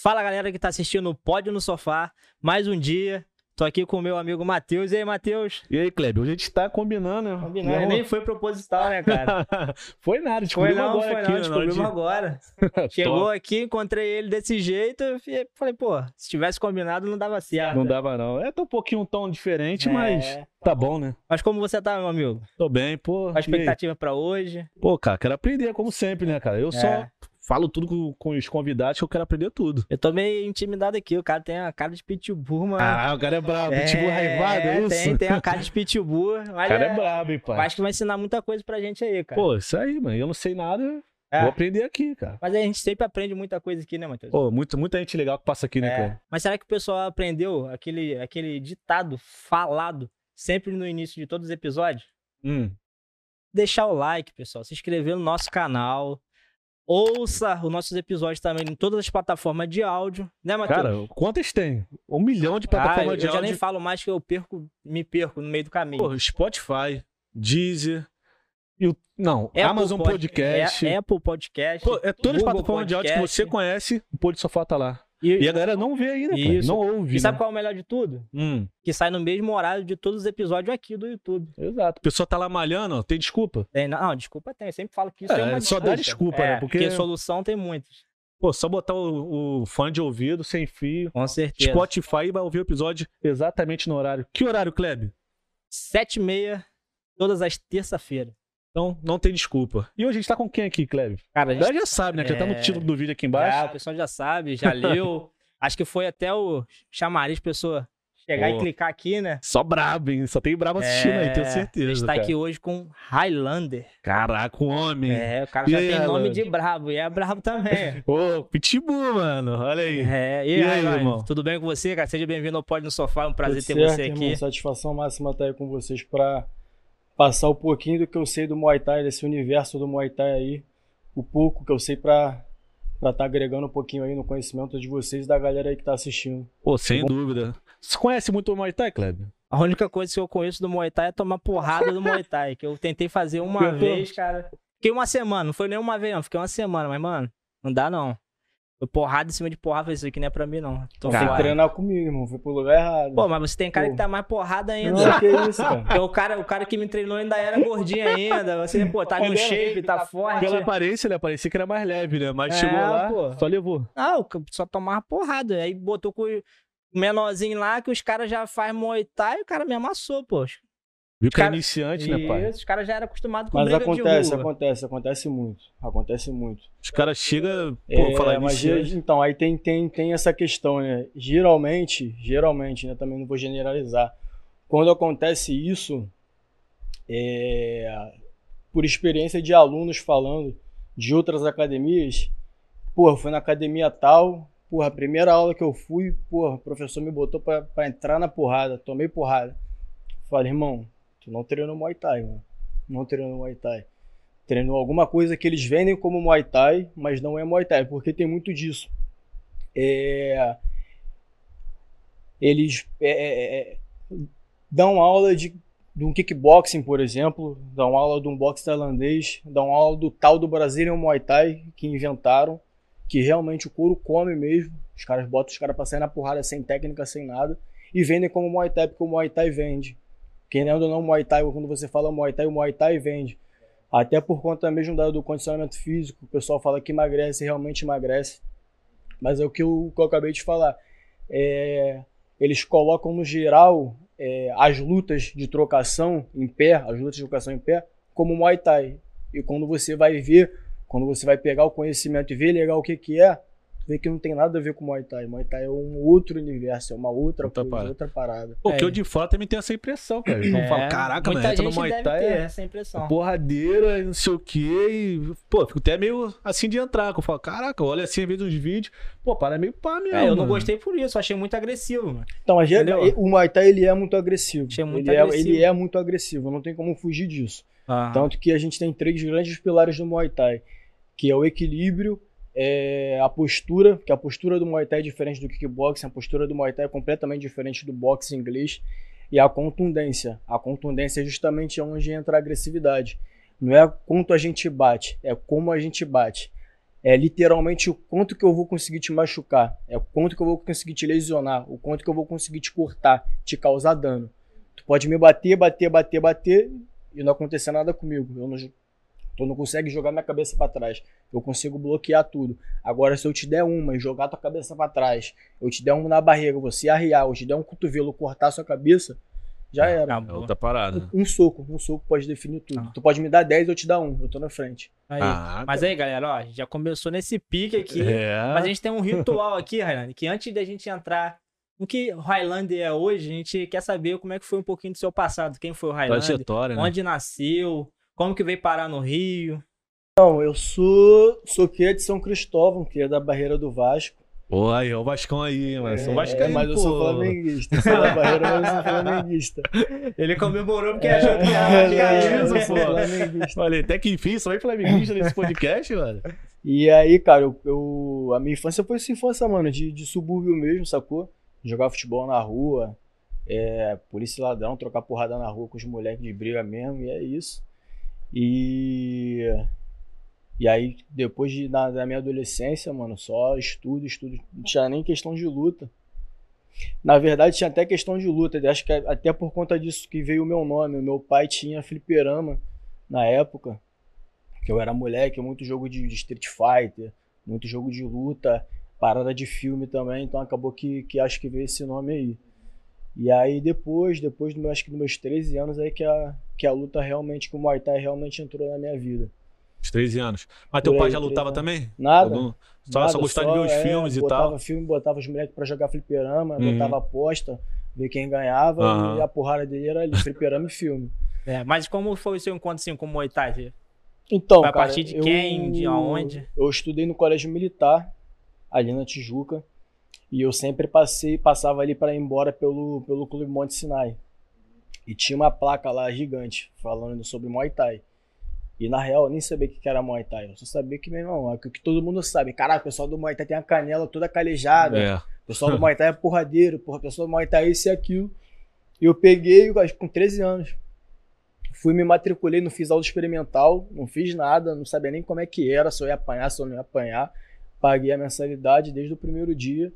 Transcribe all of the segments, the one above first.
Fala galera que tá assistindo o Pódio no Sofá, mais um dia. Tô aqui com o meu amigo Matheus. E aí, Matheus? E aí, Kleber? Hoje a gente tá combinando, né? Combinando. Nem foi proposital, né, cara? foi nada, descobrimos foi não, agora foi aqui. Não, descobrimos de... agora. Chegou aqui, encontrei ele desse jeito e falei, pô, se tivesse combinado não dava certo. Não dava não. É, um pouquinho um tom diferente, é... mas tá bom, né? Mas como você tá, meu amigo? Tô bem, pô. A expectativa para hoje? Pô, cara, quero aprender como sempre, né, cara? Eu é. só falo tudo com, com, os convidados que eu quero aprender tudo. Eu tô meio intimidado aqui. O cara tem a cara de pitbull, mano. Ah, o cara é brabo. É, pitbull raivado, é isso? Tem, tem a cara de pitbull. o cara é, é brabo, hein, pai. Acho que vai ensinar muita coisa pra gente aí, cara. Pô, isso aí, mano. Eu não sei nada. É. Vou aprender aqui, cara. Mas a gente sempre aprende muita coisa aqui, né, Matheus? Pô, muito, muita gente legal que passa aqui, né, é. cara? Mas será que o pessoal aprendeu aquele, aquele ditado falado sempre no início de todos os episódios? Hum. Deixar o like, pessoal. Se inscrever no nosso canal. Ouça os nossos episódios também em todas as plataformas de áudio, né, Matheus? Cara, quantas tem? Um milhão de plataformas ah, de áudio. Eu já nem falo mais que eu perco, me perco no meio do caminho. Pô, Spotify, Deezer, eu, não, Apple Amazon Podcast. É, Apple Podcast. Pô, é todas as plataformas de áudio que você conhece, o Pôr de Sofá tá lá. E, e a galera não vê ainda, não ouve. E sabe né? qual é o melhor de tudo? Hum. Que sai no mesmo horário de todos os episódios aqui do YouTube. Exato. A pessoa tá lá malhando, ó, tem desculpa? Tem, não, desculpa tem. Eu sempre falo que isso é, é uma Só dá desculpa, é, né? Porque... porque solução tem muitas. Pô, só botar o, o fone de ouvido sem fio. Com certeza. Spotify vai ouvir o episódio exatamente no horário. Que horário, Kleb? Sete e meia, todas as terça-feiras. Então, não tem desculpa. E hoje a gente tá com quem aqui, Kleb? Cara, a gente... já sabe, né? Que é... já tá no título do vídeo aqui embaixo. É, o pessoal já sabe, já leu. Acho que foi até o chamariz pessoa chegar Pô, e clicar aqui, né? Só brabo, hein? Só tem brabo assistindo é, aí, tenho certeza. A gente tá cara. aqui hoje com Highlander. Caraca, o homem. É, o cara e já aí, tem nome de brabo e é brabo também. Ô, Pitbull, mano, olha aí. É, e, e aí, aí irmão? Tudo bem com você, cara? Seja bem-vindo ao Pode no Sofá, é um prazer Tudo ter certo, você aqui. Irmão, satisfação máxima estar aí com vocês pra passar um pouquinho do que eu sei do Muay Thai, desse universo do Muay Thai aí, o pouco que eu sei pra para estar tá agregando um pouquinho aí no conhecimento de vocês e da galera aí que tá assistindo. Pô, sem dúvida. Você conhece muito o Muay Thai, Kleber? A única coisa que eu conheço do Muay Thai é tomar porrada do Muay Thai, que eu tentei fazer uma vez, cara. Fiquei uma semana, não foi nem uma vez não, fiquei uma semana, mas mano, não dá não. Porrada em cima de porrada, falei, isso aqui não é pra mim, não. Tô tem que treinar comigo, irmão. Foi pro lugar errado. Pô, mas você tem cara pô. que tá mais porrada ainda. Não, que isso, cara. Porque o cara, o cara que me treinou ainda era gordinho ainda. Você, pô, tá no shape, tá forte. Pela aparência, ele parecia que era mais leve, né? Mas é, chegou lá, pô. só levou. Ah, só tomava porrada. Aí botou com o menorzinho lá, que os caras já fazem Thai e o cara me amassou, poxa. Viu que é iniciante, né, pai? Os caras já eram acostumados com Mas briga acontece, de rua. acontece, acontece muito. Acontece muito. Os caras chegam, pô, é, falar mas iniciante. Então, aí tem, tem, tem essa questão, né? Geralmente, geralmente, né? Também não vou generalizar. Quando acontece isso, é, por experiência de alunos falando de outras academias, porra, fui na academia tal, porra, a primeira aula que eu fui, porra, o professor me botou pra, pra entrar na porrada, tomei porrada. Falei, irmão, Tu não treinou Muay Thai, mano. Não treinou Muay Thai. Treinou alguma coisa que eles vendem como Muay Thai, mas não é Muay Thai, porque tem muito disso. É... Eles é, é, é dão aula de, de um kickboxing, por exemplo, dão aula de um boxe tailandês, dão aula do tal do Brazilian Muay Thai que inventaram, que realmente o couro come mesmo. Os caras botam os caras pra sair na porrada sem técnica, sem nada, e vendem como Muay Thai, porque o Muay Thai vende. Querendo ou não, Muay Thai, quando você fala Muay Thai, o Muay Thai vende. Até por conta mesmo do condicionamento físico, o pessoal fala que emagrece, realmente emagrece. Mas é o que eu, que eu acabei de falar. É, eles colocam no geral é, as lutas de trocação em pé, as lutas de trocação em pé, como Muay Thai. E quando você vai ver, quando você vai pegar o conhecimento e ver legal o que, que é, vê que não tem nada a ver com Muay Thai. Muay Thai é um outro universo, é uma outra, outra coisa, parada. outra parada. Pô, é. que eu de fora também tenho essa impressão, cara. Eu é. falo, caraca, Muita mano, no Muay Thai é essa impressão. porradeira, não sei o quê. E, pô, fico até meio assim de entrar. Que eu falo, caraca, olha assim, vezes uns vídeos. Pô, para é meio pá mesmo. É, eu não mano. gostei por isso, achei muito agressivo, mano. Então, mas o Muay Thai ele é muito agressivo. Achei muito ele, agressivo. É, ele é muito agressivo, não tem como fugir disso. Ah. Tanto que a gente tem três grandes pilares do Muay Thai, que é o equilíbrio, é, a postura, que a postura do Muay Thai é diferente do kickboxing, a postura do Muay Thai é completamente diferente do boxe inglês, e a contundência. A contundência é justamente onde entra a agressividade. Não é quanto a gente bate, é como a gente bate. é literalmente o quanto que eu vou conseguir te machucar, é o quanto que eu vou conseguir te lesionar, o quanto que eu vou conseguir te cortar, te causar dano. Tu pode me bater, bater, bater, bater e não acontecer nada comigo. Eu não, tu não consegue jogar minha cabeça para trás. Eu consigo bloquear tudo. Agora, se eu te der uma e jogar tua cabeça para trás, eu te der um na barriga, você arriar, eu te der um cotovelo, cortar sua cabeça, já era. É outra parada. Um, um soco, um soco pode definir tudo. Ah. Tu pode me dar 10, eu te dar um, eu tô na frente. Aí. Ah, mas aí, galera, ó, a gente já começou nesse pique aqui. É. Mas a gente tem um ritual aqui, Ryan, que antes da gente entrar no que Highlander é hoje, a gente quer saber como é que foi um pouquinho do seu passado. Quem foi o Highlander? Né? Onde nasceu? Como que veio parar no Rio? Não, eu sou, sou que de São Cristóvão, que é da Barreira do Vasco. Pô, aí, o Vascão aí, mano. É, sou Vascaíno, mas eu pô. sou flamenguista. Sou da Barreira, mas eu sou flamenguista. Ele comemorou porque é, achou que era vascaíno, é, pô. Flamenguista. Olha, até que enfim, só vai flamenguista nesse podcast, mano. E aí, cara, eu, eu, a minha infância foi essa infância, mano, de, de subúrbio mesmo, sacou? Jogar futebol na rua, é, polícia e ladrão, trocar porrada na rua com os moleques de briga mesmo, e é isso. E e aí, depois de, da, da, minha adolescência, mano, só estudo, estudo. Não tinha nem questão de luta. Na verdade, tinha até questão de luta. Acho que até por conta disso que veio o meu nome. O meu pai tinha fliperama na época. Que eu era moleque, muito jogo de, de Street Fighter, muito jogo de luta, parada de filme também. Então acabou que, que acho que veio esse nome aí. E aí depois, depois do, acho que dos meus 13 anos, aí que a, que a luta realmente, que o Muay Thai realmente entrou na minha vida. Uns 13 anos. Mas teu pai já lutava também? Nada. Algum... Só, nada, só gostava de ver os é, filmes e tal? Botava filme, botava os moleques pra jogar fliperama, uhum. botava aposta, ver quem ganhava uhum. e a porrada dele era ali, fliperama e filme. É, mas como foi o seu encontro assim com o Muay Thai? Então, foi a partir de quem, eu, de aonde? Eu estudei no colégio militar, ali na Tijuca, e eu sempre passei, passava ali para ir embora pelo, pelo Clube Monte Sinai. E tinha uma placa lá gigante falando sobre Muay Thai. E na real eu nem sabia o que era Muay Thai. Eu só sabia que, meu irmão, é o que todo mundo sabe. Caraca, o pessoal do Muay Thai tem a canela toda calejada. É. O pessoal do Muay Thai é porradeiro. Porra, o pessoal do Muay Thai é isso e aquilo. E eu peguei, com 13 anos. Fui, me matriculei, não fiz aula experimental, não fiz nada, não sabia nem como é que era, se eu ia apanhar, se eu não ia apanhar. Paguei a mensalidade desde o primeiro dia.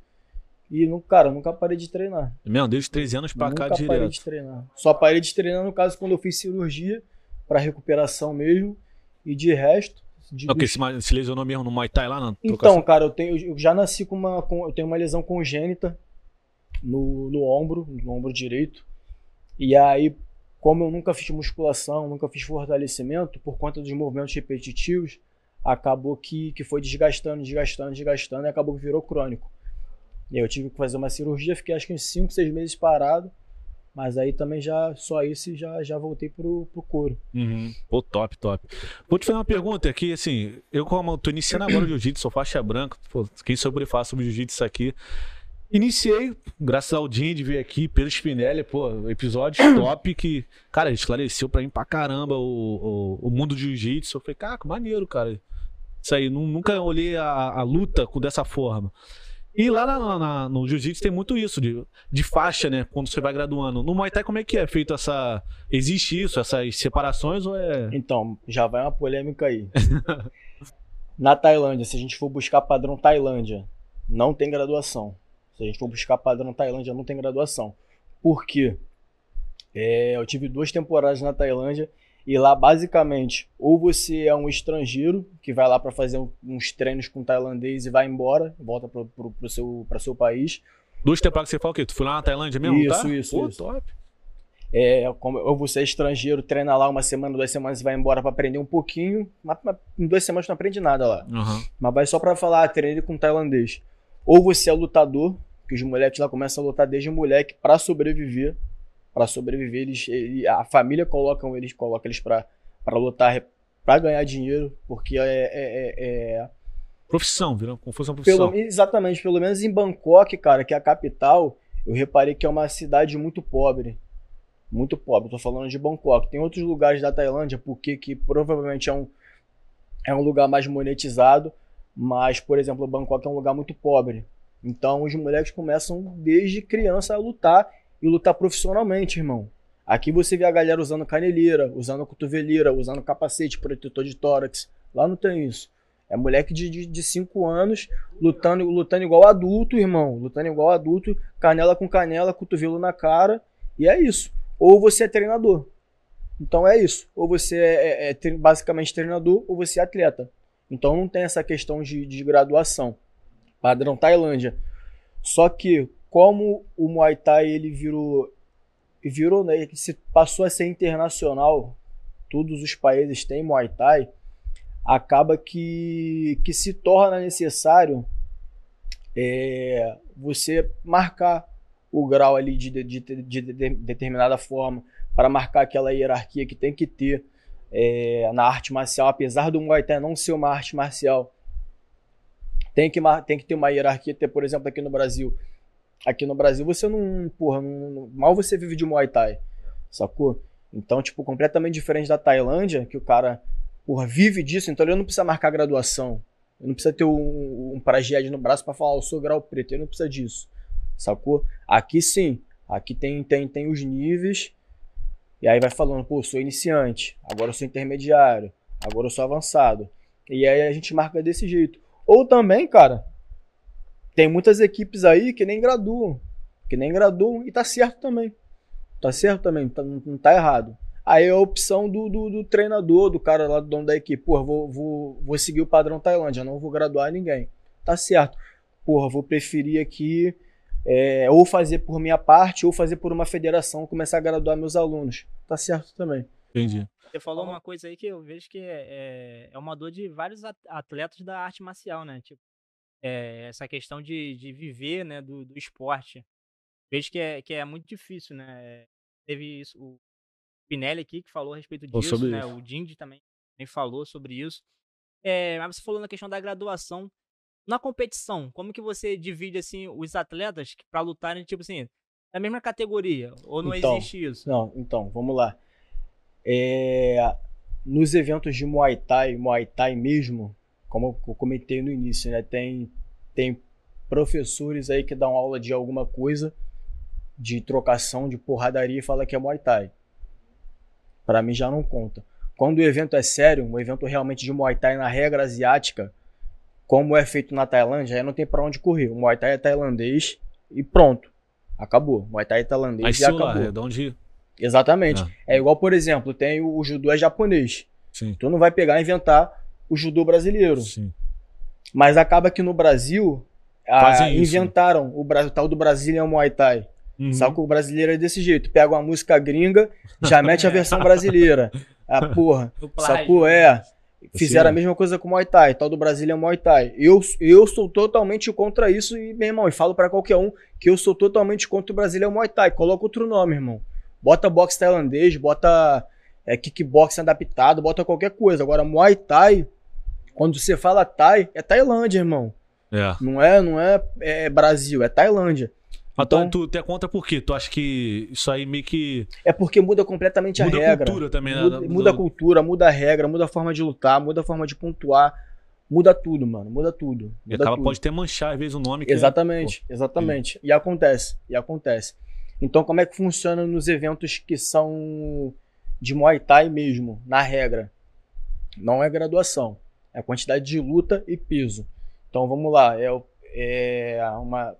E, cara, nunca parei de treinar. Meu, desde 13 anos pra nunca cá direto. Nunca parei de treinar. Só parei de treinar, no caso, quando eu fiz cirurgia para recuperação mesmo. E de resto. De okay, se, se lesionou mesmo no Muay Thai lá na Então, cara, eu, tenho, eu já nasci com uma. Com, eu tenho uma lesão congênita no, no ombro, no ombro direito. E aí, como eu nunca fiz musculação, nunca fiz fortalecimento, por conta dos movimentos repetitivos, acabou que, que foi desgastando, desgastando, desgastando e acabou que virou crônico. E aí eu tive que fazer uma cirurgia, fiquei acho que uns 5, 6 meses parado. Mas aí também já, só isso, já, já voltei pro, pro couro. Uhum. Pô, top, top. Vou te fazer uma pergunta aqui, assim, eu como tô iniciando agora o jiu-jitsu, sou faixa branca, pô, quem sobre falar sobre jiu-jitsu aqui. Iniciei, graças ao Jim de vir aqui, Pedro Spinelli, pô, episódio top que, cara, esclareceu pra mim pra caramba o, o, o mundo do jiu-jitsu. Eu falei, cara, que maneiro, cara. Isso aí, nunca olhei a, a luta dessa forma. E lá na, na, no jiu-jitsu tem muito isso, de, de faixa, né? Quando você vai graduando. No Muay Thai, como é que é feito essa. Existe isso, essas separações ou é. Então, já vai uma polêmica aí. na Tailândia, se a gente for buscar padrão Tailândia, não tem graduação. Se a gente for buscar padrão Tailândia, não tem graduação. Por quê? É, eu tive duas temporadas na Tailândia e lá, basicamente, ou você é um estrangeiro que vai lá para fazer uns treinos com tailandês e vai embora, volta para seu, seu país. Duas temporadas que você fala o quê? Tu foi lá na Tailândia mesmo? Isso, tá? isso, Pô, isso. top. É, como, ou você é estrangeiro, treina lá uma semana, duas semanas e vai embora para aprender um pouquinho, mas, mas, em duas semanas não aprende nada lá. Uhum. Mas vai só para falar, treinei com tailandês. Ou você é lutador, que os moleques lá começam a lutar desde moleque para sobreviver para sobreviver. Eles, ele, a família coloca eles, coloca eles para lutar, para ganhar dinheiro, porque é, é, é, é profissão, virou como fosse uma profissão. Pelo, exatamente, pelo menos em Bangkok, cara, que é a capital, eu reparei que é uma cidade muito pobre. Muito pobre, tô falando de Bangkok. Tem outros lugares da Tailândia, porque que provavelmente é um, é um lugar mais monetizado, mas, por exemplo, Bangkok é um lugar muito pobre. Então os moleques começam desde criança a lutar e lutar profissionalmente, irmão. Aqui você vê a galera usando caneleira, usando cotoveleira, usando capacete, protetor de tórax. Lá não tem isso. É moleque de 5 anos lutando, lutando igual adulto, irmão. Lutando igual adulto, canela com canela, cotovelo na cara. E é isso. Ou você é treinador. Então é isso. Ou você é, é, é basicamente treinador, ou você é atleta. Então não tem essa questão de, de graduação. Padrão Tailândia. Só que como o Muay Thai ele virou virou, né, se passou a ser internacional, todos os países têm Muay Thai, acaba que, que se torna necessário é, você marcar o grau ali de, de, de, de, determinada forma, para marcar aquela hierarquia que tem que ter é, na arte marcial, apesar do Muay Thai não ser uma arte marcial, tem que, tem que ter uma hierarquia, ter, por exemplo, aqui no Brasil. Aqui no Brasil você não, porra, não, mal você vive de Muay Thai, sacou? Então, tipo, completamente diferente da Tailândia, que o cara, porra, vive disso, então ele não precisa marcar graduação. Ele não precisa ter um, um pragied no braço para falar, eu sou grau preto, ele não precisa disso, sacou? Aqui sim, aqui tem, tem, tem os níveis, e aí vai falando, pô, eu sou iniciante, agora eu sou intermediário, agora eu sou avançado. E aí a gente marca desse jeito. Ou também, cara, tem muitas equipes aí que nem graduam. Que nem graduam e tá certo também. Tá certo também, tá, não tá errado. Aí é a opção do, do, do, treinador, do cara lá do dono da equipe. Porra, vou, vou, vou seguir o padrão Tailândia, não vou graduar ninguém. Tá certo. Porra, vou preferir aqui é, ou fazer por minha parte ou fazer por uma federação, começar a graduar meus alunos. Tá certo também. Entendi. Você falou uma coisa aí que eu vejo que é, é, é uma dor de vários atletas da arte marcial, né? Tipo, é, essa questão de, de viver, né, do, do esporte. Vejo que é, que é muito difícil, né? Teve isso, o Pinelli aqui que falou a respeito disso, né? Isso. O Dindy também, também falou sobre isso. É, mas você falou na questão da graduação. Na competição, como que você divide assim os atletas para lutarem, tipo assim, na mesma categoria? Ou não então, existe isso? Não, então, vamos lá. É, nos eventos de Muay Thai, Muay Thai mesmo, como eu comentei no início, né, tem, tem professores aí que dão aula de alguma coisa, de trocação, de porradaria e fala que é Muay Thai. Para mim já não conta. Quando o evento é sério, um evento realmente de Muay Thai na regra asiática, como é feito na Tailândia, aí não tem para onde correr. O Muay Thai é tailandês e pronto. Acabou. Muay Thai é tailandês Mas e acabou. Lá, é de onde Exatamente. É. é igual, por exemplo, tem o, o judô é japonês. Sim. Tu não vai pegar e inventar o judô brasileiro. Sim. Mas acaba que no Brasil a, inventaram isso, né? o, o tal do Brazilian Muay Thai. Uhum. Só que o brasileiro é desse jeito. Pega uma música gringa, já mete a versão brasileira. Ah, porra. Sacou? É. Fizeram a mesma coisa com o Muay Thai, tal do Brasília Muay Thai. Eu, eu sou totalmente contra isso e, meu irmão, e falo para qualquer um que eu sou totalmente contra o Brasília Muay Thai. Coloca outro nome, irmão. Bota boxe tailandês, bota é, kickboxing adaptado, bota qualquer coisa. Agora, Muay Thai, quando você fala Thai, é Tailândia, irmão. É. Não é, não é, é Brasil, é Tailândia. Mas então, tu, é contra por quê? Tu acha que isso aí meio que. É porque muda completamente muda a regra. Muda a cultura também, né? Muda, muda a cultura, muda a regra, muda a forma de lutar, muda a forma de pontuar. Muda tudo, mano. Muda tudo. Muda e acaba tudo. pode até manchar, às vezes, o nome. exatamente, é... exatamente. E acontece, e acontece. Então, como é que funciona nos eventos que são de Muay Thai mesmo, na regra? Não é graduação, é a quantidade de luta e peso. Então, vamos lá, é, é uma.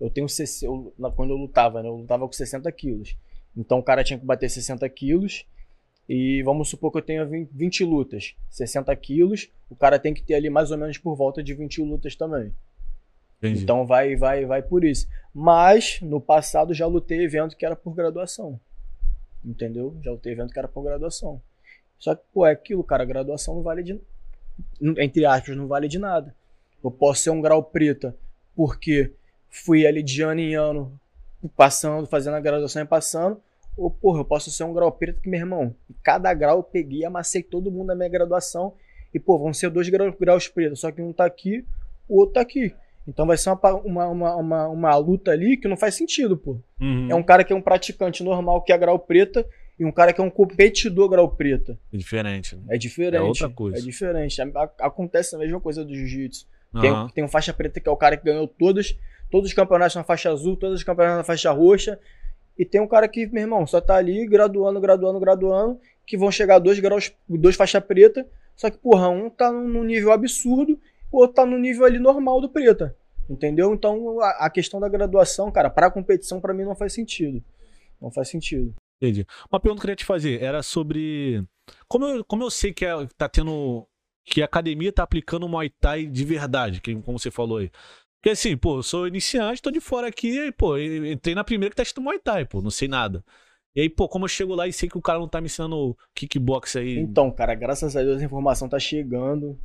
Eu tenho. Eu, quando eu lutava, né, eu lutava com 60 quilos. Então, o cara tinha que bater 60 quilos. E vamos supor que eu tenha 20 lutas, 60 quilos. O cara tem que ter ali mais ou menos por volta de 20 lutas também. Entendi. Então vai, vai, vai por isso. Mas no passado já lutei evento que era por graduação. Entendeu? Já lutei evento que era por graduação. Só que, pô, é aquilo, cara, graduação não vale de. Entre aspas, não vale de nada. Eu posso ser um grau preta porque fui ali de ano em ano passando, fazendo a graduação e passando. Ou, porra, eu posso ser um grau preto que, meu irmão, cada grau eu peguei, amassei todo mundo na minha graduação. E, pô, vão ser dois graus, graus pretos, só que um tá aqui, o outro tá aqui. Então vai ser uma, uma, uma, uma, uma luta ali que não faz sentido, pô. Uhum. É um cara que é um praticante normal que é grau preta e um cara que é um competidor grau preta. É diferente. Né? É diferente. É outra coisa. É diferente. Acontece a mesma coisa do jiu-jitsu. Uhum. Tem, tem um faixa preta que é o cara que ganhou todos, todos os campeonatos na faixa azul, todos os campeonatos na faixa roxa. E tem um cara que, meu irmão, só tá ali graduando, graduando, graduando, que vão chegar dois graus, dois faixa preta, Só que, porra, um tá num nível absurdo, o outro tá no nível ali normal do preta. Entendeu? Então a, a questão da graduação, cara, pra competição, para mim não faz sentido. Não faz sentido. Entendi. Uma pergunta que eu queria te fazer era sobre. Como eu, como eu sei que é, tá tendo. Que a academia tá aplicando o Muay Thai de verdade, que, como você falou aí. Porque assim, pô, eu sou iniciante, tô de fora aqui, e, pô, entrei na primeira que tá estudando Muay Thai, pô, não sei nada. E aí, pô, como eu chego lá e sei que o cara não tá me ensinando kickbox aí. Então, cara, graças a Deus a informação tá chegando.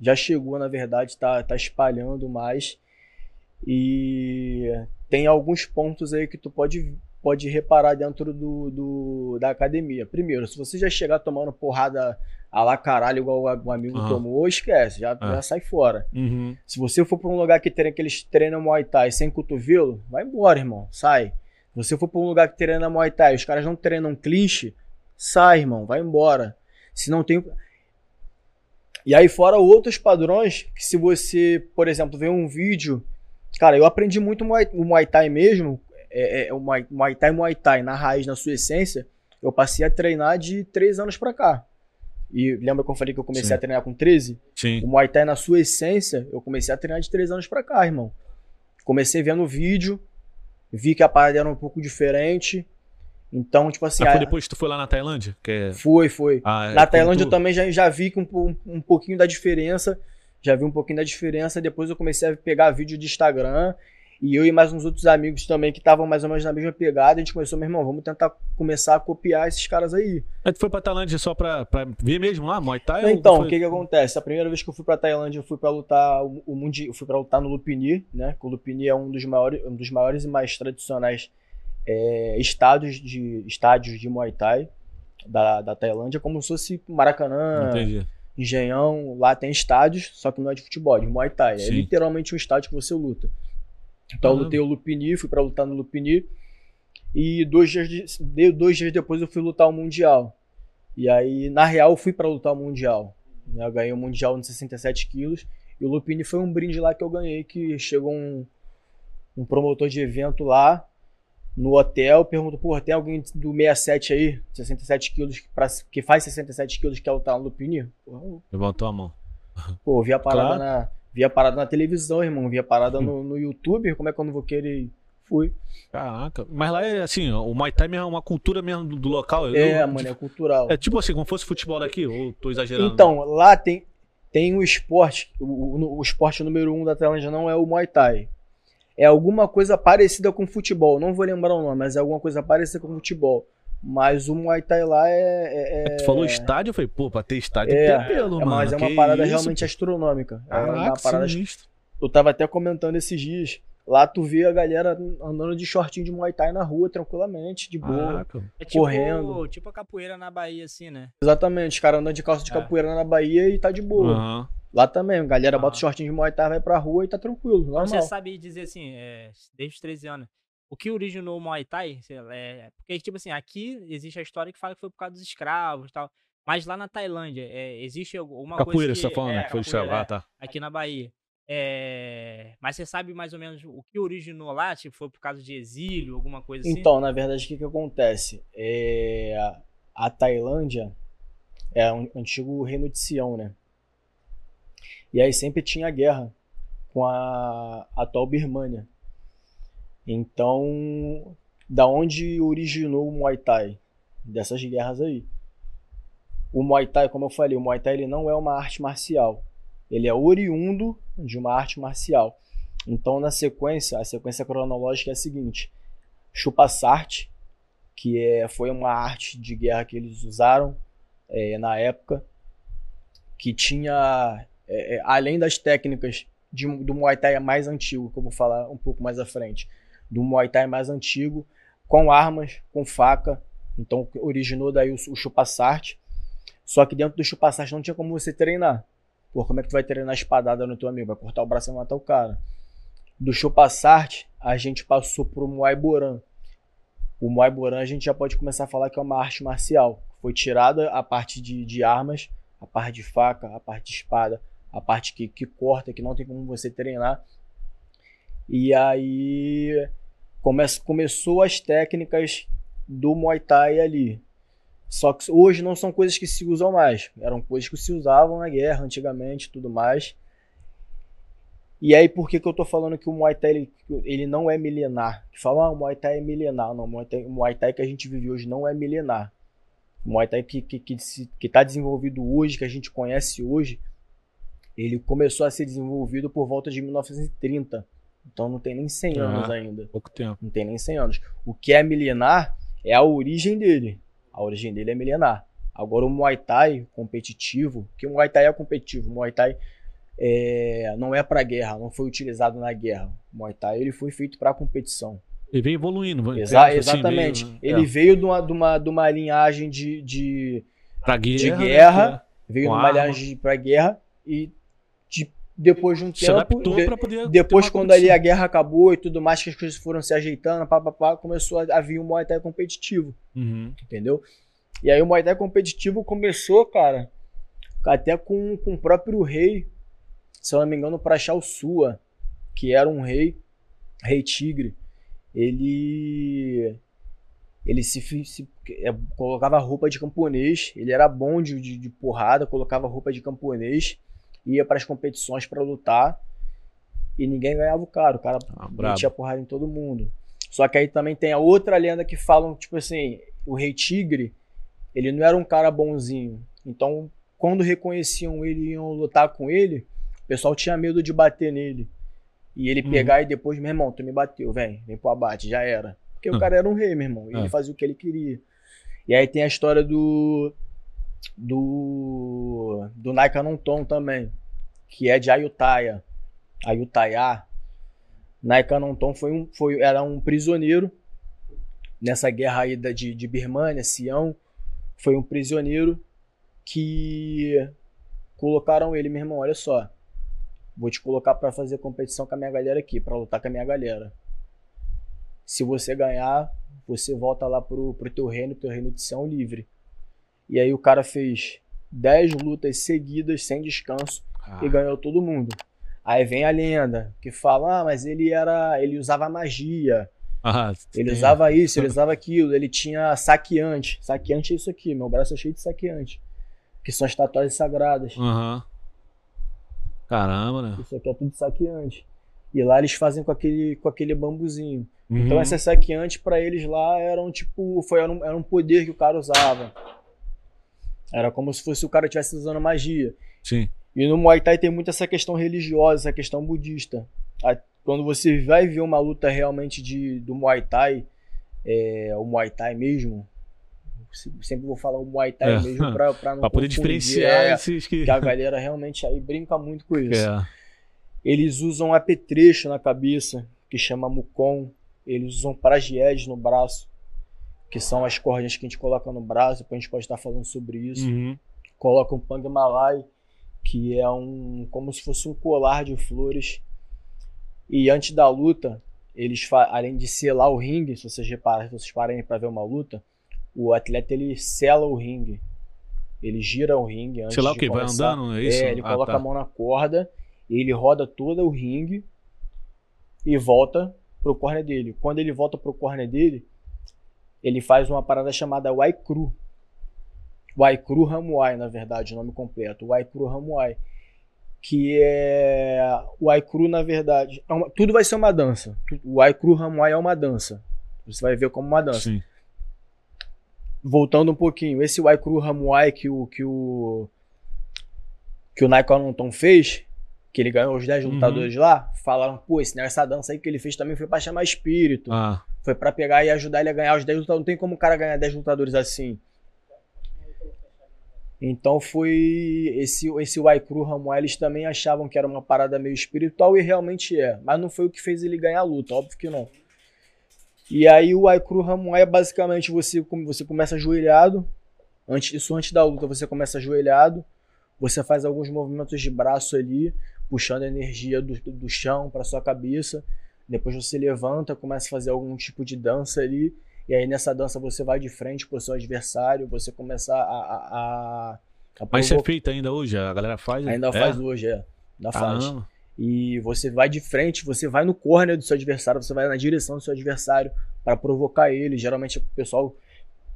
Já chegou, na verdade, tá, tá espalhando mais. E tem alguns pontos aí que tu pode, pode reparar dentro do, do da academia. Primeiro, se você já chegar tomando porrada a lá caralho, igual o amigo uhum. tomou, esquece, já, já sai fora. Uhum. Se você for pra um lugar que tem aqueles treinam Muay Thai sem cotovelo, vai embora, irmão, sai você for para um lugar que treina Muay Thai, os caras não treinam clinch, sai, irmão, vai embora. Se não tem. E aí, fora outros padrões, que se você, por exemplo, vê um vídeo. Cara, eu aprendi muito o Muay Thai mesmo, é, é, o Muay, Thai Muay Thai, na raiz, na sua essência. Eu passei a treinar de 3 anos pra cá. E lembra que eu falei que eu comecei Sim. a treinar com 13? Sim. O Muay Thai, na sua essência, eu comecei a treinar de 3 anos pra cá, irmão. Comecei vendo vídeo, vi que a parada era um pouco diferente. Então, tipo assim. Ah, foi depois que tu foi lá na Tailândia? Que é... Foi, foi. Ah, é na Tailândia tu... eu também já, já vi um, um pouquinho da diferença. Já vi um pouquinho da diferença. Depois eu comecei a pegar vídeo de Instagram e eu e mais uns outros amigos também que estavam mais ou menos na mesma pegada, a gente começou, meu irmão, vamos tentar começar a copiar esses caras aí. Aí tu foi pra Tailândia só pra, pra ver mesmo lá, Muay Thai? Então, o que que acontece? A primeira vez que eu fui pra Tailândia, eu fui pra lutar o, o mundi, eu fui pra lutar no Lupini, né? O Lupini é um dos maiores, um dos maiores e mais tradicionais é, estádios, de, estádios de Muay Thai da, da Tailândia, como se fosse Maracanã, Entendi. Engenhão, lá tem estádios, só que não é de futebol, é de Muay Thai. É Sim. É literalmente um estádio que você luta. Então eu lutei o Lupini, fui para lutar no Lupini. E dois dias, de, dois dias depois eu fui lutar o Mundial. E aí, na real, eu fui para lutar o Mundial. Eu ganhei o Mundial nos 67 quilos. E o Lupini foi um brinde lá que eu ganhei, que chegou um, um promotor de evento lá no hotel, perguntou, pô, tem alguém do 67 aí, 67 quilos, pra, que faz 67 quilos que quer lutar no Lupini? Levantou a mão. Pô, vi a parada claro. na Via parada na televisão, irmão. Via parada no, no YouTube. Como é que eu não vou querer? Fui. Caraca. Mas lá é assim, o Muay Thai é uma cultura mesmo do, do local. É, eu, mano, é cultural. É tipo assim, como fosse futebol daqui, ou tô exagerando? Então, lá tem, tem o esporte. O, o, o esporte número um da Tailândia não é o Muay Thai. É alguma coisa parecida com futebol. Não vou lembrar o nome, mas é alguma coisa parecida com futebol. Mas o Muay Thai lá é. é, é tu falou estádio? Eu falei, pô, pra ter estádio é, tem pelo, é, mano. Mas é uma parada isso? realmente astronômica. Caraca, é uma parada. Eu tava até comentando esses dias. Lá tu vê a galera andando de shortinho de Muay Thai na rua, tranquilamente, de boa, é tipo, correndo. Tipo a capoeira na Bahia, assim, né? Exatamente, os caras andando de calça de é. capoeira na Bahia e tá de boa. Uhum. Lá também, a galera bota o shortinho de Muay Thai, vai pra rua e tá tranquilo, normal. Você sabe dizer assim, é, desde os 13 anos, o que originou o Muay Thai, é, porque, tipo assim, aqui existe a história que fala que foi por causa dos escravos e tal. Mas lá na Tailândia, é, existe alguma capoeira, coisa. Capoeira, você tá falando, é, né? Foi capoeira, ah, tá. Aqui na Bahia. É... Mas você sabe mais ou menos o que originou lá? Tipo, foi por causa de exílio, alguma coisa assim? Então, na verdade, o que, que acontece? É... A Tailândia é um antigo reino de Sião, né? E aí sempre tinha guerra com a atual Birmania. Então, da onde originou o Muay Thai? Dessas guerras aí. O Muay Thai, como eu falei, o Muay Thai ele não é uma arte marcial. Ele é oriundo de uma arte marcial. Então, na sequência, a sequência cronológica é a seguinte: Chupasart, que é, foi uma arte de guerra que eles usaram é, na época, que tinha, é, é além das técnicas de, do Muay Thai mais antigo, que eu vou falar um pouco mais à frente, do Muay Thai mais antigo, com armas, com faca. Então originou daí o, o Chupasart. Só que dentro do Chupasart não tinha como você treinar. Pô, como é que tu vai treinar espadada no teu amigo? Vai cortar o braço e matar o cara. Do Chupasart, a gente passou pro Muay Boran. O Muay Boran a gente já pode começar a falar que é uma arte marcial. Foi tirada a parte de, de armas, a parte de faca, a parte de espada, a parte que, que corta, que não tem como você treinar. E aí come, começou as técnicas do Muay Thai ali. Só que hoje não são coisas que se usam mais. Eram coisas que se usavam na guerra antigamente tudo mais. E aí, por que, que eu tô falando que o Muay Thai ele, ele não é milenar? Que falam, ah, o Muay Thai é milenar. Não, o Muay Thai, o Muay Thai que a gente vive hoje não é milenar. O Muay Thai que, que, que, que tá desenvolvido hoje, que a gente conhece hoje, ele começou a ser desenvolvido por volta de 1930. Então não tem nem 100 anos ainda. Pouco tempo. Não tem nem 100 anos. O que é milenar é a origem dele. A origem dele é milenar. Agora o Muay Thai competitivo, que o Muay Thai é competitivo, o Muay Thai é, não é para guerra, não foi utilizado na guerra. O Muay Thai ele foi feito para competição. Ele veio evoluindo. Exa assim, exatamente. Veio, né? ele é. veio de uma, de, uma, de uma linhagem de, de, pra guerra, de guerra né? veio de uma arma. linhagem para guerra e depois de um se tempo, de, depois quando ali a guerra acabou e tudo mais, que as coisas foram se ajeitando, pá, pá, pá, começou a, a vir um Muay Thai competitivo. Uhum. Entendeu? E aí o Muay Thai competitivo começou, cara, até com, com o próprio rei se eu não me engano, Prachal Sua, que era um rei, rei tigre, ele ele se, se é, colocava roupa de camponês, ele era bom de, de, de porrada, colocava roupa de camponês, ia para as competições para lutar e ninguém ganhava o cara, o cara ah, metia porrada em todo mundo. Só que aí também tem a outra lenda que falam, tipo assim, o rei tigre, ele não era um cara bonzinho. Então, quando reconheciam ele e iam lutar com ele, o pessoal tinha medo de bater nele. E ele uhum. pegar e depois, meu irmão, tu me bateu, vem, vem pro abate, já era. Porque uhum. o cara era um rei, meu irmão. E ele é. fazia o que ele queria. E aí tem a história do. Do. Do Naikanonton também. Que é de Ayutthaya. Ayutthaya. Naikanonton foi um, foi, era um prisioneiro nessa guerra aí da, de, de Birmania, Sião. Foi um prisioneiro que colocaram ele, meu irmão, olha só. Vou te colocar para fazer competição com a minha galera aqui, para lutar com a minha galera. Se você ganhar, você volta lá pro, pro teu reino, teu reino de Sião livre. E aí o cara fez 10 lutas seguidas, sem descanso, ah. e ganhou todo mundo. Aí vem a lenda, que fala, ah, mas ele era. ele usava magia. Ah, ele tem... usava isso, ele usava aquilo, ele tinha saqueante. Saqueante é isso aqui, meu braço é cheio de saqueante. Que são as tatuagens sagradas. Uhum. Caramba, né? Isso aqui é tudo saqueante. E lá eles fazem com aquele, com aquele bambuzinho. Uhum. Então essas saqueantes para eles lá eram tipo, foi era um, era um poder que o cara usava. Era como se fosse o cara estivesse usando magia. Sim. E no Muay Thai tem muito essa questão religiosa, essa questão budista. Quando você vai ver uma luta realmente de, do Muay Thai, é, o Muay Thai mesmo, sempre vou falar o Muay Thai é. mesmo pra, pra não pra poder diferenciar é, esses que... que... a galera realmente aí brinca muito com isso. É. Eles usam apetrecho na cabeça, que chama Mukon. Eles usam pragied no braço, que são as cordinhas que a gente coloca no braço, depois a gente pode estar falando sobre isso. Uhum. Colocam Pang Malai, que é um como se fosse um colar de flores. E antes da luta, eles além de selar o ringue, se vocês repararem, se vocês pararem para ver uma luta, o atleta ele sela o ringue. Ele gira o ringue antes lá o que, vai andando, é isso? É, ele ah, coloca tá. a mão na corda, ele roda todo o ringue e volta pro corner dele. Quando ele volta pro corner dele, ele faz uma parada chamada Waikru. Waikru Ramuai, na verdade, o nome completo. Waikru Ramuai. Que é. O Waikru, na verdade. É uma... Tudo vai ser uma dança. O Waikru Ramuai é uma dança. Você vai ver como uma dança. Sim voltando um pouquinho, esse Waikru Ramuai que o que o que o Naiko fez, que ele ganhou os 10 uhum. lutadores lá, falaram, pô, esse, essa dança aí que ele fez também foi pra chamar espírito. Ah. Foi para pegar e ajudar ele a ganhar os 10 lutadores. Não tem como o cara ganhar 10 lutadores assim. Então foi esse esse Waikru Ramuai, eles também achavam que era uma parada meio espiritual e realmente é, mas não foi o que fez ele ganhar a luta, óbvio que não. E aí o Aikru Ramuai é basicamente você, você começa ajoelhado, antes, isso antes da luta, você começa ajoelhado, você faz alguns movimentos de braço ali, puxando a energia do, do chão para sua cabeça. Depois você levanta, começa a fazer algum tipo de dança ali. E aí nessa dança você vai de frente pro seu adversário, você começa a. a, a, a Mas isso é feito ainda hoje? A galera faz? Ainda é? faz hoje, é. Ainda faz. E você vai de frente, você vai no corner do seu adversário, você vai na direção do seu adversário para provocar ele. Geralmente o pessoal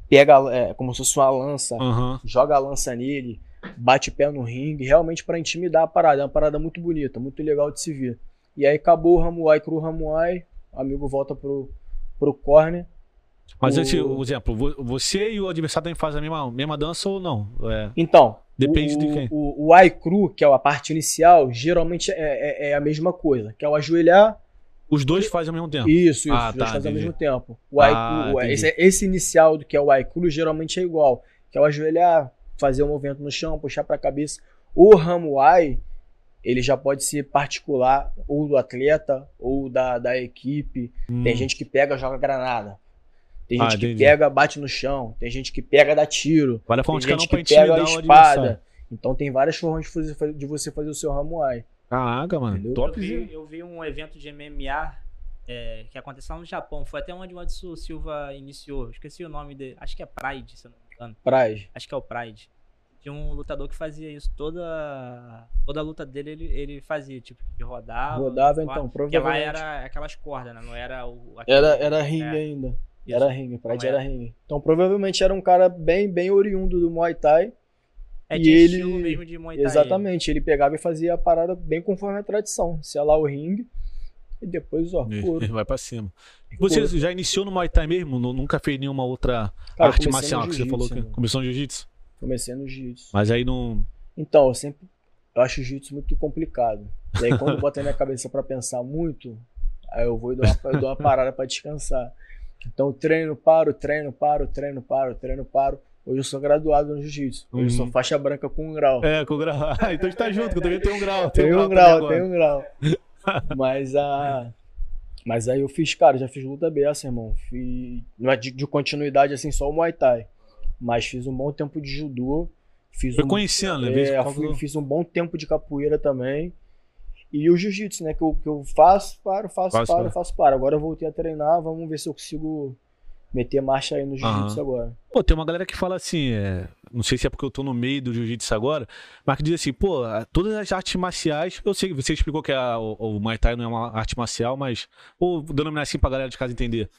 pega é, como se fosse uma lança, Aham. joga a lança nele, bate pé no ringue, realmente pra intimidar a parada. É uma parada muito bonita, muito legal de se ver. E aí acabou o Ramuai cru Ramuai, amigo volta pro, pro corner. Mas O- esse, o exemplo, vo- você e o adversário também fazem a mesma, mesma dança ou não? É, Então, Depende o, de quem. O, o ai cru, que é a parte inicial, geralmente é, é- é a mesma coisa, que é o ajoelhar, os dois fazem ao mesmo tempo. isso, isso, Ah, os dois tá, fazem ao mesmo tempo. O Ah, esse, esse inicial do que é o ai cru geralmente é igual, que é o ajoelhar, fazer um movimento no chão, puxar pra cabeça. O ramuai, ele já pode ser particular, ou do atleta, ou da, da equipe. Tem Hum. gente que pega, joga granada. Tem Ah, gente que entendi. pega, bate no chão. Tem gente que pega, dá tiro. Vale a Tem gente que pega a o espada. Então tem várias formas de, fazer- de você fazer o seu ramuai. Caraca, mano. Entendeu? Eu Top. vi, eu vi um evento de MMA é, que aconteceu lá no Japão. Foi até onde o Anderson Silva iniciou. Esqueci o nome dele. Acho que é Pride, se eu não me engano. Praj. Acho que é o Pride. Tinha um lutador que fazia isso. Toda, toda a luta dele ele, ele fazia, tipo, que rodava. Rodava, corda, então, Porque lá provavelmente. era aquelas cordas, né? Não era o. aquele- Era, era ringue É, ainda. isso. Era ringue, Pride era era. ringue. Então provavelmente era um cara bem, bem oriundo do Muay Thai. É e de ele- estilo mesmo de Muay Thai. Exatamente, ele pegava e fazia a parada bem conforme a tradição. Selar o ringue e depois, ó, couro. Vai pra cima. Você Couro. já iniciou no Muay Thai mesmo? Nu- Nunca fez nenhuma outra Cara, arte marcial que você falou que irmão. começou no jiu-jitsu? Comecei no jiu-jitsu. Mas aí não. Então, eu sempre eu acho o jiu-jitsu muito complicado. E aí, quando eu boto na minha cabeça pra pensar muito, aí eu vou e dou uma, dou uma parada pra descansar. Então, treino, paro, treino, paro, treino, paro, treino, paro. Hoje eu sou graduado no jiu-jitsu. Hoje eu sou Uhum. faixa branca com um grau. É, com grau. Ah, então a gente tá junto, que eu também tenho um grau. Tem tenho um grau, tem um grau. Mas a. Mas aí eu fiz, cara, já fiz luta beça, irmão. Fiz. Não é de, de continuidade assim, só o Muay Thai. Mas fiz um bom tempo de judô. Fiz Foi um, conhecendo, né? é, fui- fiz um bom tempo de capoeira também. E o jiu-jitsu, né? Que eu, que eu faço, paro, faço, paro, para. faço, paro. Agora eu voltei a treinar, vamos ver se eu consigo meter marcha aí no jiu-jitsu agora. Pô, tem uma galera que fala assim, é, não sei se é porque eu tô no meio do jiu-jitsu agora, mas que diz assim, pô, todas as artes marciais, eu sei que você explicou que a- o, o Muay Thai não é uma arte marcial, mas, ou denominar assim pra galera de casa entender.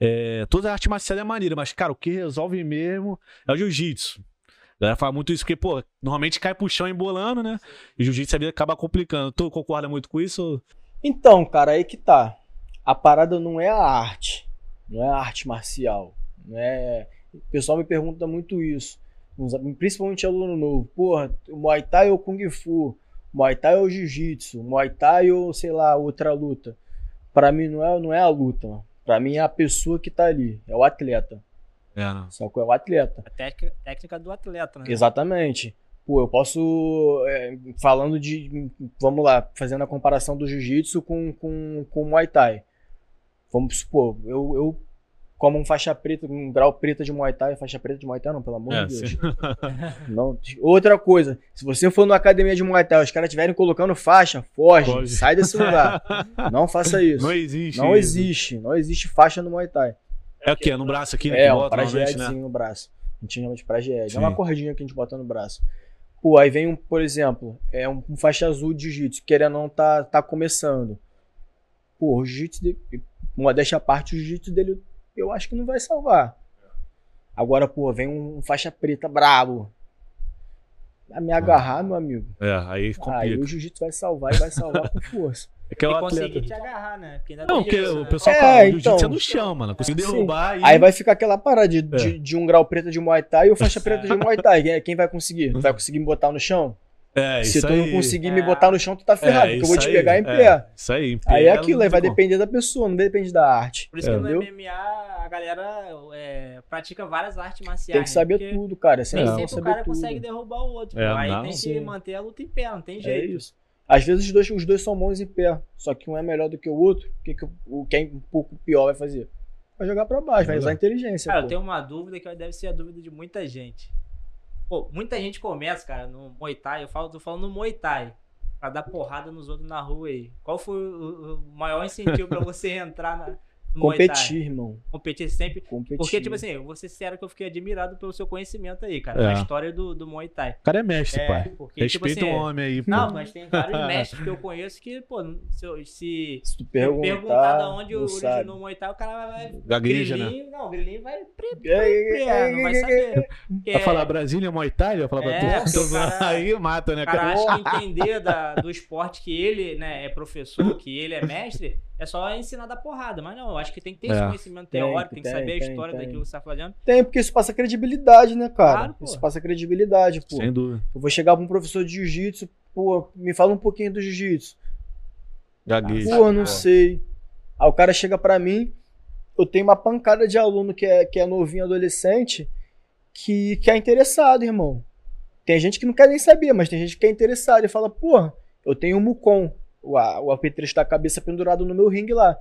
É, toda a arte marcial é maneira, mas, cara, o que resolve mesmo é o jiu-jitsu. A galera fala muito isso, porque, pô, normalmente cai pro chão embolando, né? E jiu-jitsu acaba complicando. Tu concorda muito com isso? Então, cara, aí que tá. A parada não é a arte. Não é a arte marcial. Não é... O pessoal me pergunta muito isso. Principalmente aluno novo. Porra, Muay Thai ou Kung Fu? Muay Thai ou Jiu-Jitsu? Muay Thai ou, sei lá, outra luta? Pra mim não é, não é a luta. mano. Pra mim é a pessoa que tá ali. É o atleta. É, não. Só que é o atleta. A técnica, técnica do atleta, né? Exatamente. Pô, eu posso. é, falando de. Vamos lá, fazendo a comparação do jiu-jitsu com, com, com o Muay Thai. Vamos supor, eu, eu como um faixa preta, um grau preta de Muay Thai, faixa preta de Muay Thai, não, pelo amor É, de Deus. Não, outra coisa, se você for numa academia de Muay Thai, os caras estiverem colocando faixa, foge, sai desse lugar. Não faça isso. Não existe. Não isso. existe, não existe faixa no Muay Thai. É o quê? É no braço aqui, né? É, um né? no braço. A gente chama de prajeed. Sim. É uma cordinha que a gente bota no braço. Pô, aí vem um, por exemplo, é um, um faixa azul de jiu-jitsu, querendo não tá, tá começando. Pô, o jiu-jitsu, de- modéstia à parte, o jiu-jitsu dele eu acho que não vai salvar. Agora, pô, vem um faixa preta brabo. Vai me agarrar, meu amigo. É, aí Aí complica. o jiu-jitsu vai salvar e vai salvar com força. É que é o atleta. te agarrar, né? Porque Não, porque isso, o né? pessoal É, fala, o jiu-jitsu então. é no chão, mano. Conseguir Sim. derrubar e... Aí vai ficar aquela parada de, É. de, de um grau preta de Muay Thai e o faixa preta de Muay Thai. Quem- vai conseguir? Vai conseguir me botar no chão? É, Se isso tu aí. não conseguir me É. botar no chão, tu tá ferrado, porque eu vou te aí, pegar em é, pé. Isso aí, em pé. Aí é aquilo, aí vai como. depender da pessoa, não depende da arte. Por isso que no? MMA a galera é, pratica várias artes marciais. Tem que saber né? Porque tudo, cara. É Nem sempre bom o saber cara tudo. consegue derrubar o outro. É. Aí não. tem que Sim. manter a luta em pé, não tem É jeito. isso. Às vezes os dois, os dois são bons em pé, só que um é melhor do que o outro. O que, que o- o quem um pouco pior vai fazer? Vai jogar pra baixo, vai usar inteligência. Cara, pô. eu tenho uma dúvida que deve ser a dúvida de muita gente. Pô, muita gente começa, cara, no Muay Thai. Eu falo, tô falando no Muay Thai. Pra dar porrada nos outros na rua aí. Qual foi o, maior incentivo pra você entrar na, Competir, irmão. Competir sempre. Competir. Porque, tipo assim, eu vou ser que eu fiquei admirado pelo seu conhecimento aí, cara. É. A história do, do Muay Thai. O cara é mestre, É, pai. porque, tipo Respeita assim, o homem aí, pô. Não, mas tem vários mestres que eu conheço que, pô, se, se Se tu perguntar, perguntar da onde originou o Muay Thai, o cara vai. Gagueja, né? Não, o grilinho vai. Pre, pre, É, pre, é, não vai é, saber. Porque Vai falar Brasília, Muay Thai? Vai falar É, pra o Aí mata, né, O cara cara? acha que entender da- do esporte que ele né, é professor, que ele é mestre, é só ensinar da porrada. Mas não, eu acho que tem que ter esse É. conhecimento Tem, teórico, tem que tem, saber a tem, história tem. daquilo que você tá fazendo. Tem, porque isso passa credibilidade, né, cara? Claro, pô. isso passa credibilidade, pô. Sem dúvida. Eu vou chegar pra um professor de jiu-jitsu, pô, me fala um pouquinho do jiu-jitsu. Gagueja. Pô, não pô. sei. Aí o cara chega pra mim, eu tenho uma pancada de aluno que é, que é novinho, adolescente, que, que é interessado, irmão. Tem gente que não quer nem saber, mas tem gente que é interessado e fala, porra, eu tenho um Mucon, o, a- o apetrecho da cabeça pendurado no meu ringue lá.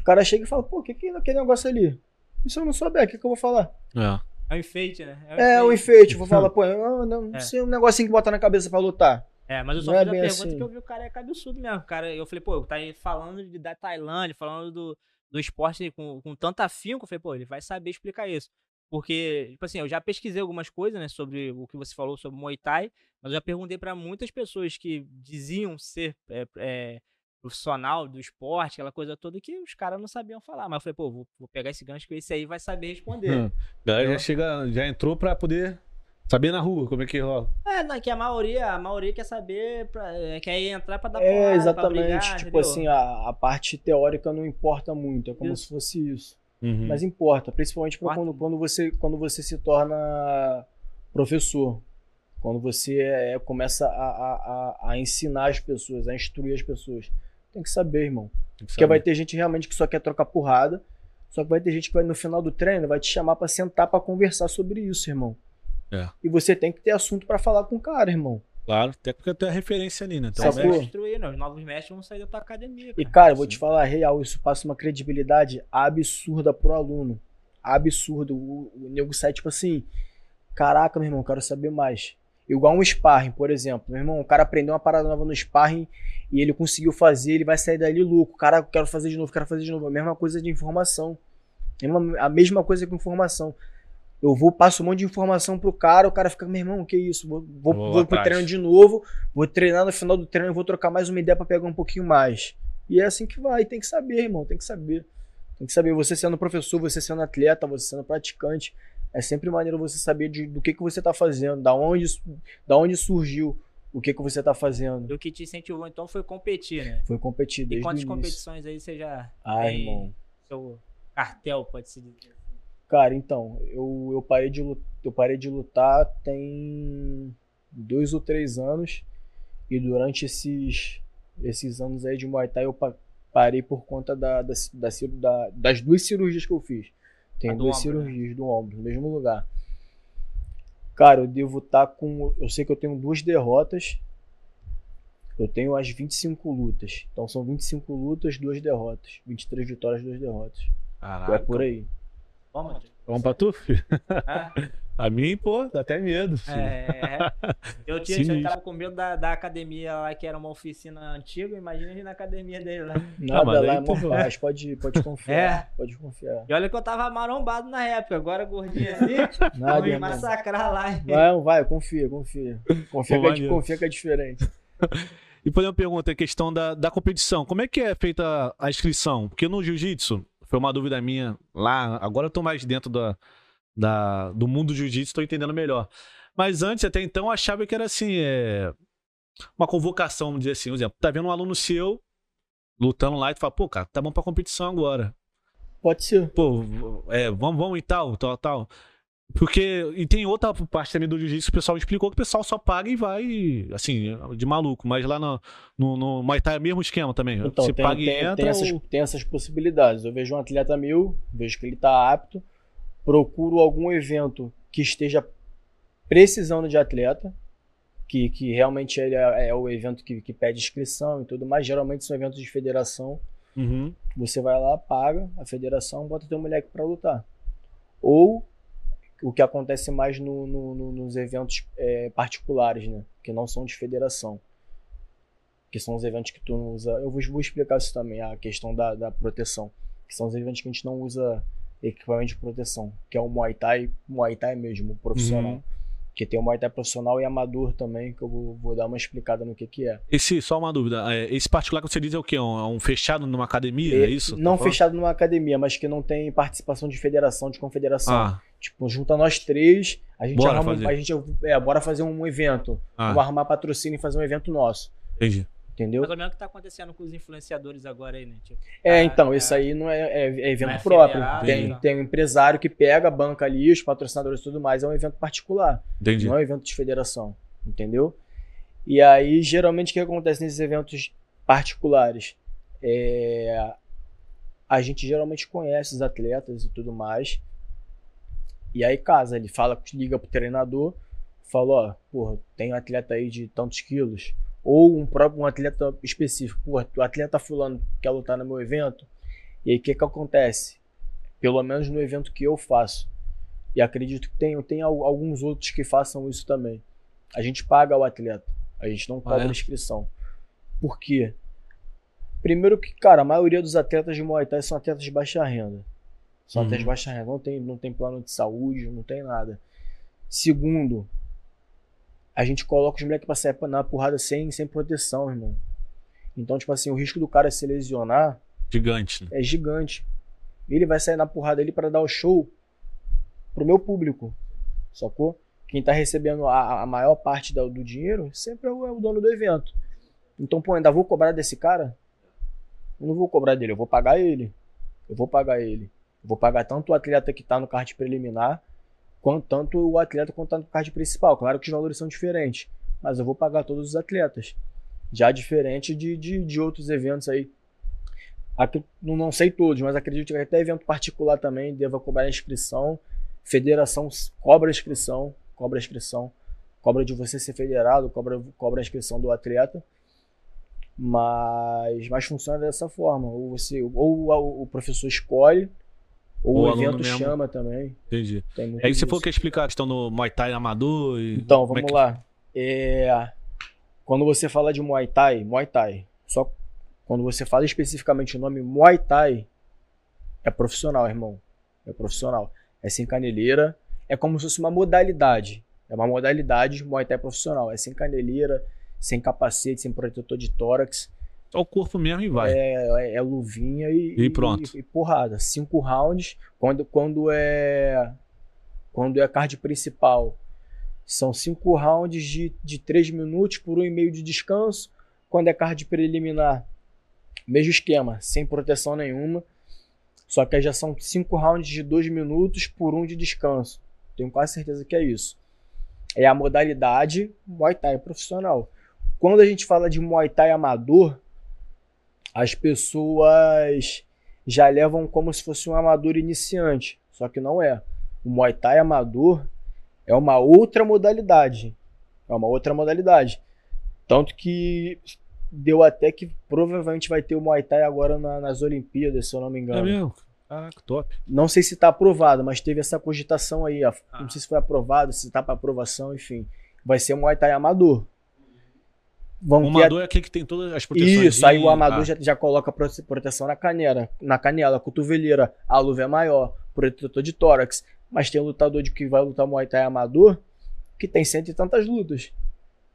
O cara chega e fala, pô, o que que é aquele negócio ali? E se eu não souber, o que que eu vou falar? É. É um enfeite, né? É, o enfeite, vou falar, pô, não, não, É. sei um negocinho que bota na cabeça pra lutar. É, mas eu só Não é fiz a bem pergunta assim. porque eu vi o cara é cabeçudo mesmo. O cara, eu falei, pô, tá aí falando de, da Tailândia, falando do, do esporte com, com tanto afinco. Eu falei, pô, ele vai saber explicar isso. Porque, tipo assim, eu já pesquisei algumas coisas, né, sobre o que você falou sobre Muay Thai, mas eu já perguntei pra muitas pessoas que diziam ser é, é, profissional do esporte, aquela coisa toda, que os caras não sabiam falar. Mas eu falei, pô, vou, vou pegar esse gancho que esse aí vai saber responder. Hum. Galera já chega, já entrou pra poder saber na rua como é que rola. É, não, que a maioria, a maioria quer saber, pra, é, quer entrar pra dar É, porrada, pra exatamente. brigar, tipo entendeu? assim, a, a parte teórica não importa muito, é como Isso. se fosse isso. Uhum. Mas importa, principalmente quando, quando, você, quando você se torna professor. Quando você é, começa a, a, a, a ensinar as pessoas, a instruir as pessoas. Tem que saber, irmão. Que Porque saber. vai ter gente realmente que só quer trocar porrada. Só que vai ter gente que vai no final do treino vai te chamar pra sentar pra conversar sobre isso, irmão. É. E você tem que ter assunto pra falar com o cara, irmão. Claro, até porque tem a referência ali, né? Então, Sacou? Vai mestre- se instruir, né? Os novos mestres vão sair da tua academia. E, Cara. cara, eu vou te falar real, isso passa uma credibilidade absurda pro aluno. Absurdo. O, o nego sai, tipo assim, caraca, meu irmão, quero saber mais. Igual um sparring, por exemplo. Meu irmão, o cara aprendeu uma parada nova no sparring e ele conseguiu fazer, ele vai sair dali louco. Cara, eu quero fazer de novo, quero fazer de novo. A mesma coisa de informação. A mesma- A mesma coisa com informação. Eu vou, passo um monte de informação pro cara, o cara fica, meu irmão, que isso? Vou, vou, Vou vou pro atrás. treino de novo, vou treinar no final do treino, vou trocar mais uma ideia pra pegar um pouquinho mais. E é assim que vai, tem que saber, irmão, tem que saber. Tem que saber, você sendo professor, você sendo atleta, você sendo praticante, é sempre maneiro você saber de- do que, que você tá fazendo, da onde, da onde surgiu o que, que você tá fazendo. E o que te incentivou então foi competir, né? Foi competir E desde o quantas competições aí você já Ah, tem irmão. seu cartel, pode se dizer? Cara, então, eu, eu, parei de, eu parei de lutar tem dois ou três anos. E durante esses, esses anos aí de Muay Thai, eu pa- parei por conta da, da, da da- das duas cirurgias que eu fiz. Tem duas ombro, né? cirurgias do ombro, no mesmo lugar. Cara, eu devo estar com. Eu sei que eu tenho duas derrotas. Eu tenho as 25 lutas. Então são 25 lutas, duas derrotas. 23 vitórias, duas derrotas. Caraca. É por aí. Vamos, Vamos pra tu, filho? Ah, A mim, pô, dá até medo. filho. é, eu tinha Sinistro. eu tava com medo da, da academia lá, que era uma oficina antiga, imagina a gente na academia dele lá. Nada mas lá é paz, pode, pode confiar. Pode confiar. E olha que eu tava marombado na época, agora gordinho assim, Nada, vou me massacrar lá. hein? Vai, vai, confia, confia. Confia, Pô, que, é, confia que é diferente. E por exemplo, pergunta a questão da, da competição. Como é que é feita a inscrição? Porque no jiu-jitsu, foi uma dúvida minha lá, agora eu tô mais dentro da, da, do mundo do jiu-jitsu, tô entendendo melhor. Mas antes, até então, eu achava que era assim, é, uma convocação, vamos dizer assim. Por exemplo, tá vendo um aluno seu lutando lá e tu fala, pô, cara, tá bom pra competição agora. Pode ser. Pô, é, vamos, vamos e tal, tal, tal. Porque, e tem outra parte também do jiu-jitsu que o pessoal explicou que o pessoal só paga e vai, assim, de maluco. Mas lá no, no, no Muay Thai é o mesmo esquema também. Então, Você tem, paga e tem, entra tem, essas, ou... tem essas possibilidades. Eu vejo um atleta meu, vejo que ele tá apto, procuro algum evento que esteja precisando de atleta, que, que realmente ele é, é o evento que, que pede inscrição e tudo mais. Geralmente são eventos de federação. Uhum. Você vai lá, paga a federação, bota teu moleque pra lutar. Ou o que acontece mais no- no- no- nos eventos é, particulares, né? Que não são de federação. Que são os eventos que tu não usa. Eu vou, explicar isso também, a questão da, da proteção. que são os eventos que a gente não usa equipamento de proteção, que é o Muay Thai, Muay Thai mesmo, profissional. Uhum. Que tem o Muay Thai profissional e amador também, que eu vou, vou dar uma explicada no que que é. Esse, só uma dúvida. é, Esse particular que você diz é o quê? Um, é um fechado numa academia? É isso? Não Tá fechado numa academia, mas que não tem participação de federação, de confederação. Ah, Tipo, junta nós três, a gente Bora arruma, fazer. a gente é, bora fazer um evento. Vamos ah arrumar patrocínio e fazer um evento nosso. entendi. Entendeu? Mais ou menos o que tá acontecendo com os influenciadores agora aí, né? Tipo, É, ah, então, é. isso aí não é, é- é evento Não é próprio. federado, Tem, então. tem um empresário que pega, banca ali, os patrocinadores e tudo mais, é um evento particular. Entendi. Não é um evento de federação. Entendeu? E aí, geralmente, o que acontece nesses eventos particulares? É, a gente geralmente conhece os atletas e tudo mais. E aí, casa, ele fala, liga pro treinador, fala, ó, porra, tem um atleta aí de tantos quilos. Ou um próprio um atleta específico, porra, o atleta fulano quer lutar no meu evento. E aí, o que que acontece? Pelo menos no evento que eu faço. E acredito que tem, tem al- alguns outros que façam isso também. A gente paga o atleta. A gente não cobra é? inscrição. Por quê? Primeiro que, cara, a maioria dos atletas de Muay Thai são atletas de baixa renda. São Uhum. atletas de baixa renda. Não tem, não tem plano de saúde, não tem nada. Segundo, a gente coloca os moleques pra sair na porrada sem, sem proteção, irmão. Então, tipo assim, o risco do cara se lesionar Gigante. né? é gigante. Ele vai sair na porrada ali para dar o show pro meu público. Sacou? Quem tá recebendo a, a maior parte da- do dinheiro sempre é o, é o dono do evento. Então, pô, ainda vou cobrar desse cara? Eu não vou cobrar dele, eu vou pagar ele. Eu vou pagar ele. Eu vou pagar tanto o atleta que tá no card preliminar, quanto tanto o atleta quanto tá no card principal. Claro que os valores são diferentes, mas eu vou pagar todos os atletas. Já diferente de, de, de outros eventos aí Acre- não sei todos, mas acredito que até evento particular também deva cobrar inscrição. Federação cobra inscrição, cobra inscrição, cobra de você ser federado, cobra, cobra a inscrição do atleta. Mas, mas funciona dessa forma. Ou você, ou o, o professor escolhe, ou Ou o evento chama também. Entendi. Aí você disso. falou que ia explicar a questão do Muay Thai amador e. Então, é vamos que- lá. É, Quando você fala de Muay Thai, Muay Thai, só quando você fala especificamente o nome Muay Thai, é profissional, irmão. É profissional. É sem caneleira. É como se fosse uma modalidade. É uma modalidade de Muay Thai profissional. É sem caneleira, sem capacete, sem protetor de tórax. Só o corpo mesmo e vai. É, é- é luvinha e, E pronto. E, porrada. Cinco rounds. Quando, quando é. Quando é card principal, são cinco rounds de, de três minutos por um e meio de descanso. Quando é card preliminar, mesmo esquema, sem proteção nenhuma. Só que aí já são cinco rounds de dois minutos por um de descanso. Tenho quase certeza que é isso. É a modalidade Muay Thai profissional. Quando a gente fala de Muay Thai amador, as pessoas já levam como se fosse um amador iniciante. Só que não é. O Muay Thai amador é uma outra modalidade. É uma outra modalidade. Tanto que deu até que provavelmente vai ter o Muay Thai agora na- nas Olimpíadas, se eu não me É engano. mesmo? Caraca, top. Não sei se está aprovado, mas teve essa cogitação aí. Ah. Não sei se foi aprovado, se está para aprovação, enfim. Vai ser um Muay Thai amador. Vão O amador é aquele que tem todas as proteções. isso, aí o amador Ah, já, já coloca prote- proteção na canela, na canela, cotoveleira, a luva é maior, protetor de tórax. Mas tem um lutador de que vai lutar Muay Thai amador que tem cento e tantas lutas.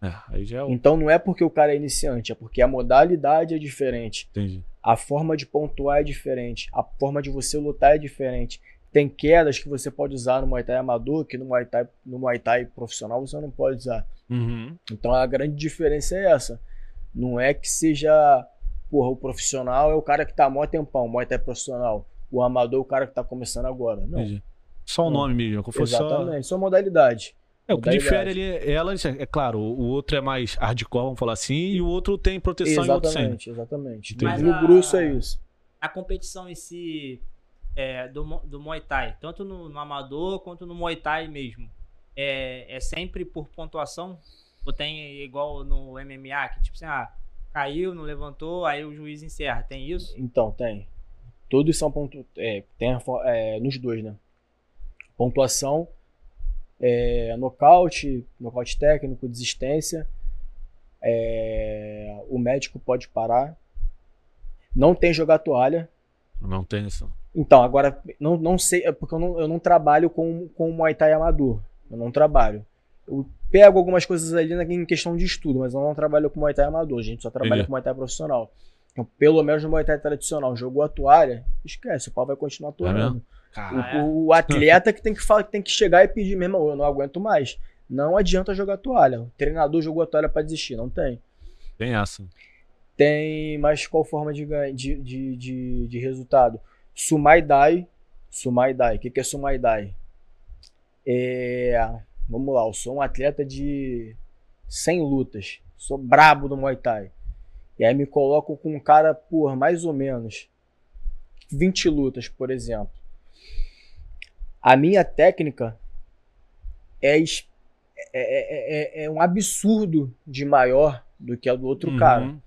É, aí já é o. Então não é porque o cara é iniciante, é porque a modalidade é diferente. Entendi. A forma de pontuar é diferente. A forma de você lutar é diferente. Tem quedas que você pode usar no Muay Thai amador, que no Muay Thai, no Muay Thai profissional você não pode usar. Uhum. Então a grande diferença é essa. Não é que seja, porra, o profissional é o cara que tá há mó tempão, o Muay Thai profissional. O amador é o cara que tá começando agora. Não. Entendi. Só o nome mesmo. Como fosse só... Exatamente, só modalidade. É, o que difere ali é elas, é claro, o outro é mais hardcore, vamos falar assim, e o outro tem proteção e outro sem. Exatamente, exatamente. A- grosso é isso. a competição em si é, do, do Muay Thai, tanto no, no amador quanto no Muay Thai mesmo, é, é sempre por pontuação? Ou tem igual no MMA, que tipo assim, ah, caiu, não levantou, aí o juiz encerra. Tem isso? Então, tem. Todos são pontu... é, tem a é, nos dois, né? Pontuação, é, nocaute, nocaute técnico, desistência. É, o médico pode parar. Não tem jogar toalha. Não tem isso. Então, agora, não, não sei, é porque eu não, eu não trabalho com, com Muay Thai amador. Eu não trabalho. Eu pego algumas coisas ali na, em questão de estudo, mas eu não trabalho com Muay Thai amador, a gente só trabalha Entendi. com Muay Thai profissional. Então, pelo menos no Muay Thai tradicional, jogou a toalha, esquece, o pau vai continuar torando. Ah, é? o, o atleta que tem que, falar, que tem que chegar e pedir, meu irmão, eu não aguento mais. Não adianta jogar a toalha. O treinador jogou a toalha pra desistir, não tem. Tem essa. Tem, mas qual forma de, de, de, de, de resultado? Sumai Dai. Sumai Dai. O que, que é Sumai Dai? É, vamos lá, eu sou um atleta de 100 lutas. Sou brabo do Muay Thai. E aí me coloco com um cara por mais ou menos 20 lutas, por exemplo. A minha técnica é, es- é, é, é- é um absurdo de maior do que a do outro cara. Uhum.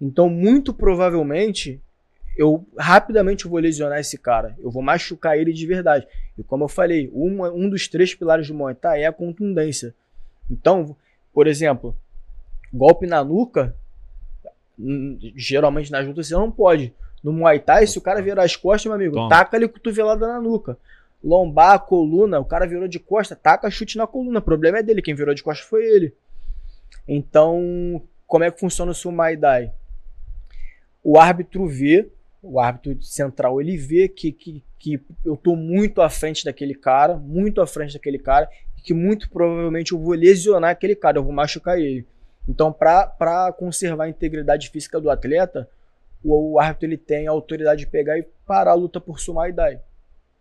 Então, muito provavelmente, eu rapidamente vou lesionar esse cara. Eu vou machucar ele de verdade. E como eu falei, uma- um dos três pilares do Muay Thai é a contundência. Então, por exemplo, golpe na nuca, geralmente nas lutas você não pode. No Muay Thai, se o cara virar as costas, meu amigo, Toma. taca ali cotovelada na nuca. Lombar, coluna, o cara virou de costa, taca chute na coluna. O problema é dele, quem virou de costa foi ele. Então, como é que funciona o Sumai Dai? O árbitro vê, o árbitro central, ele vê que, que, que eu tô muito à frente daquele cara, muito à frente daquele cara, e que muito provavelmente eu vou lesionar aquele cara, eu vou machucar ele. Então, para conservar a integridade física do atleta, o, o árbitro ele tem a autoridade de pegar e parar a luta por Sumai Dai.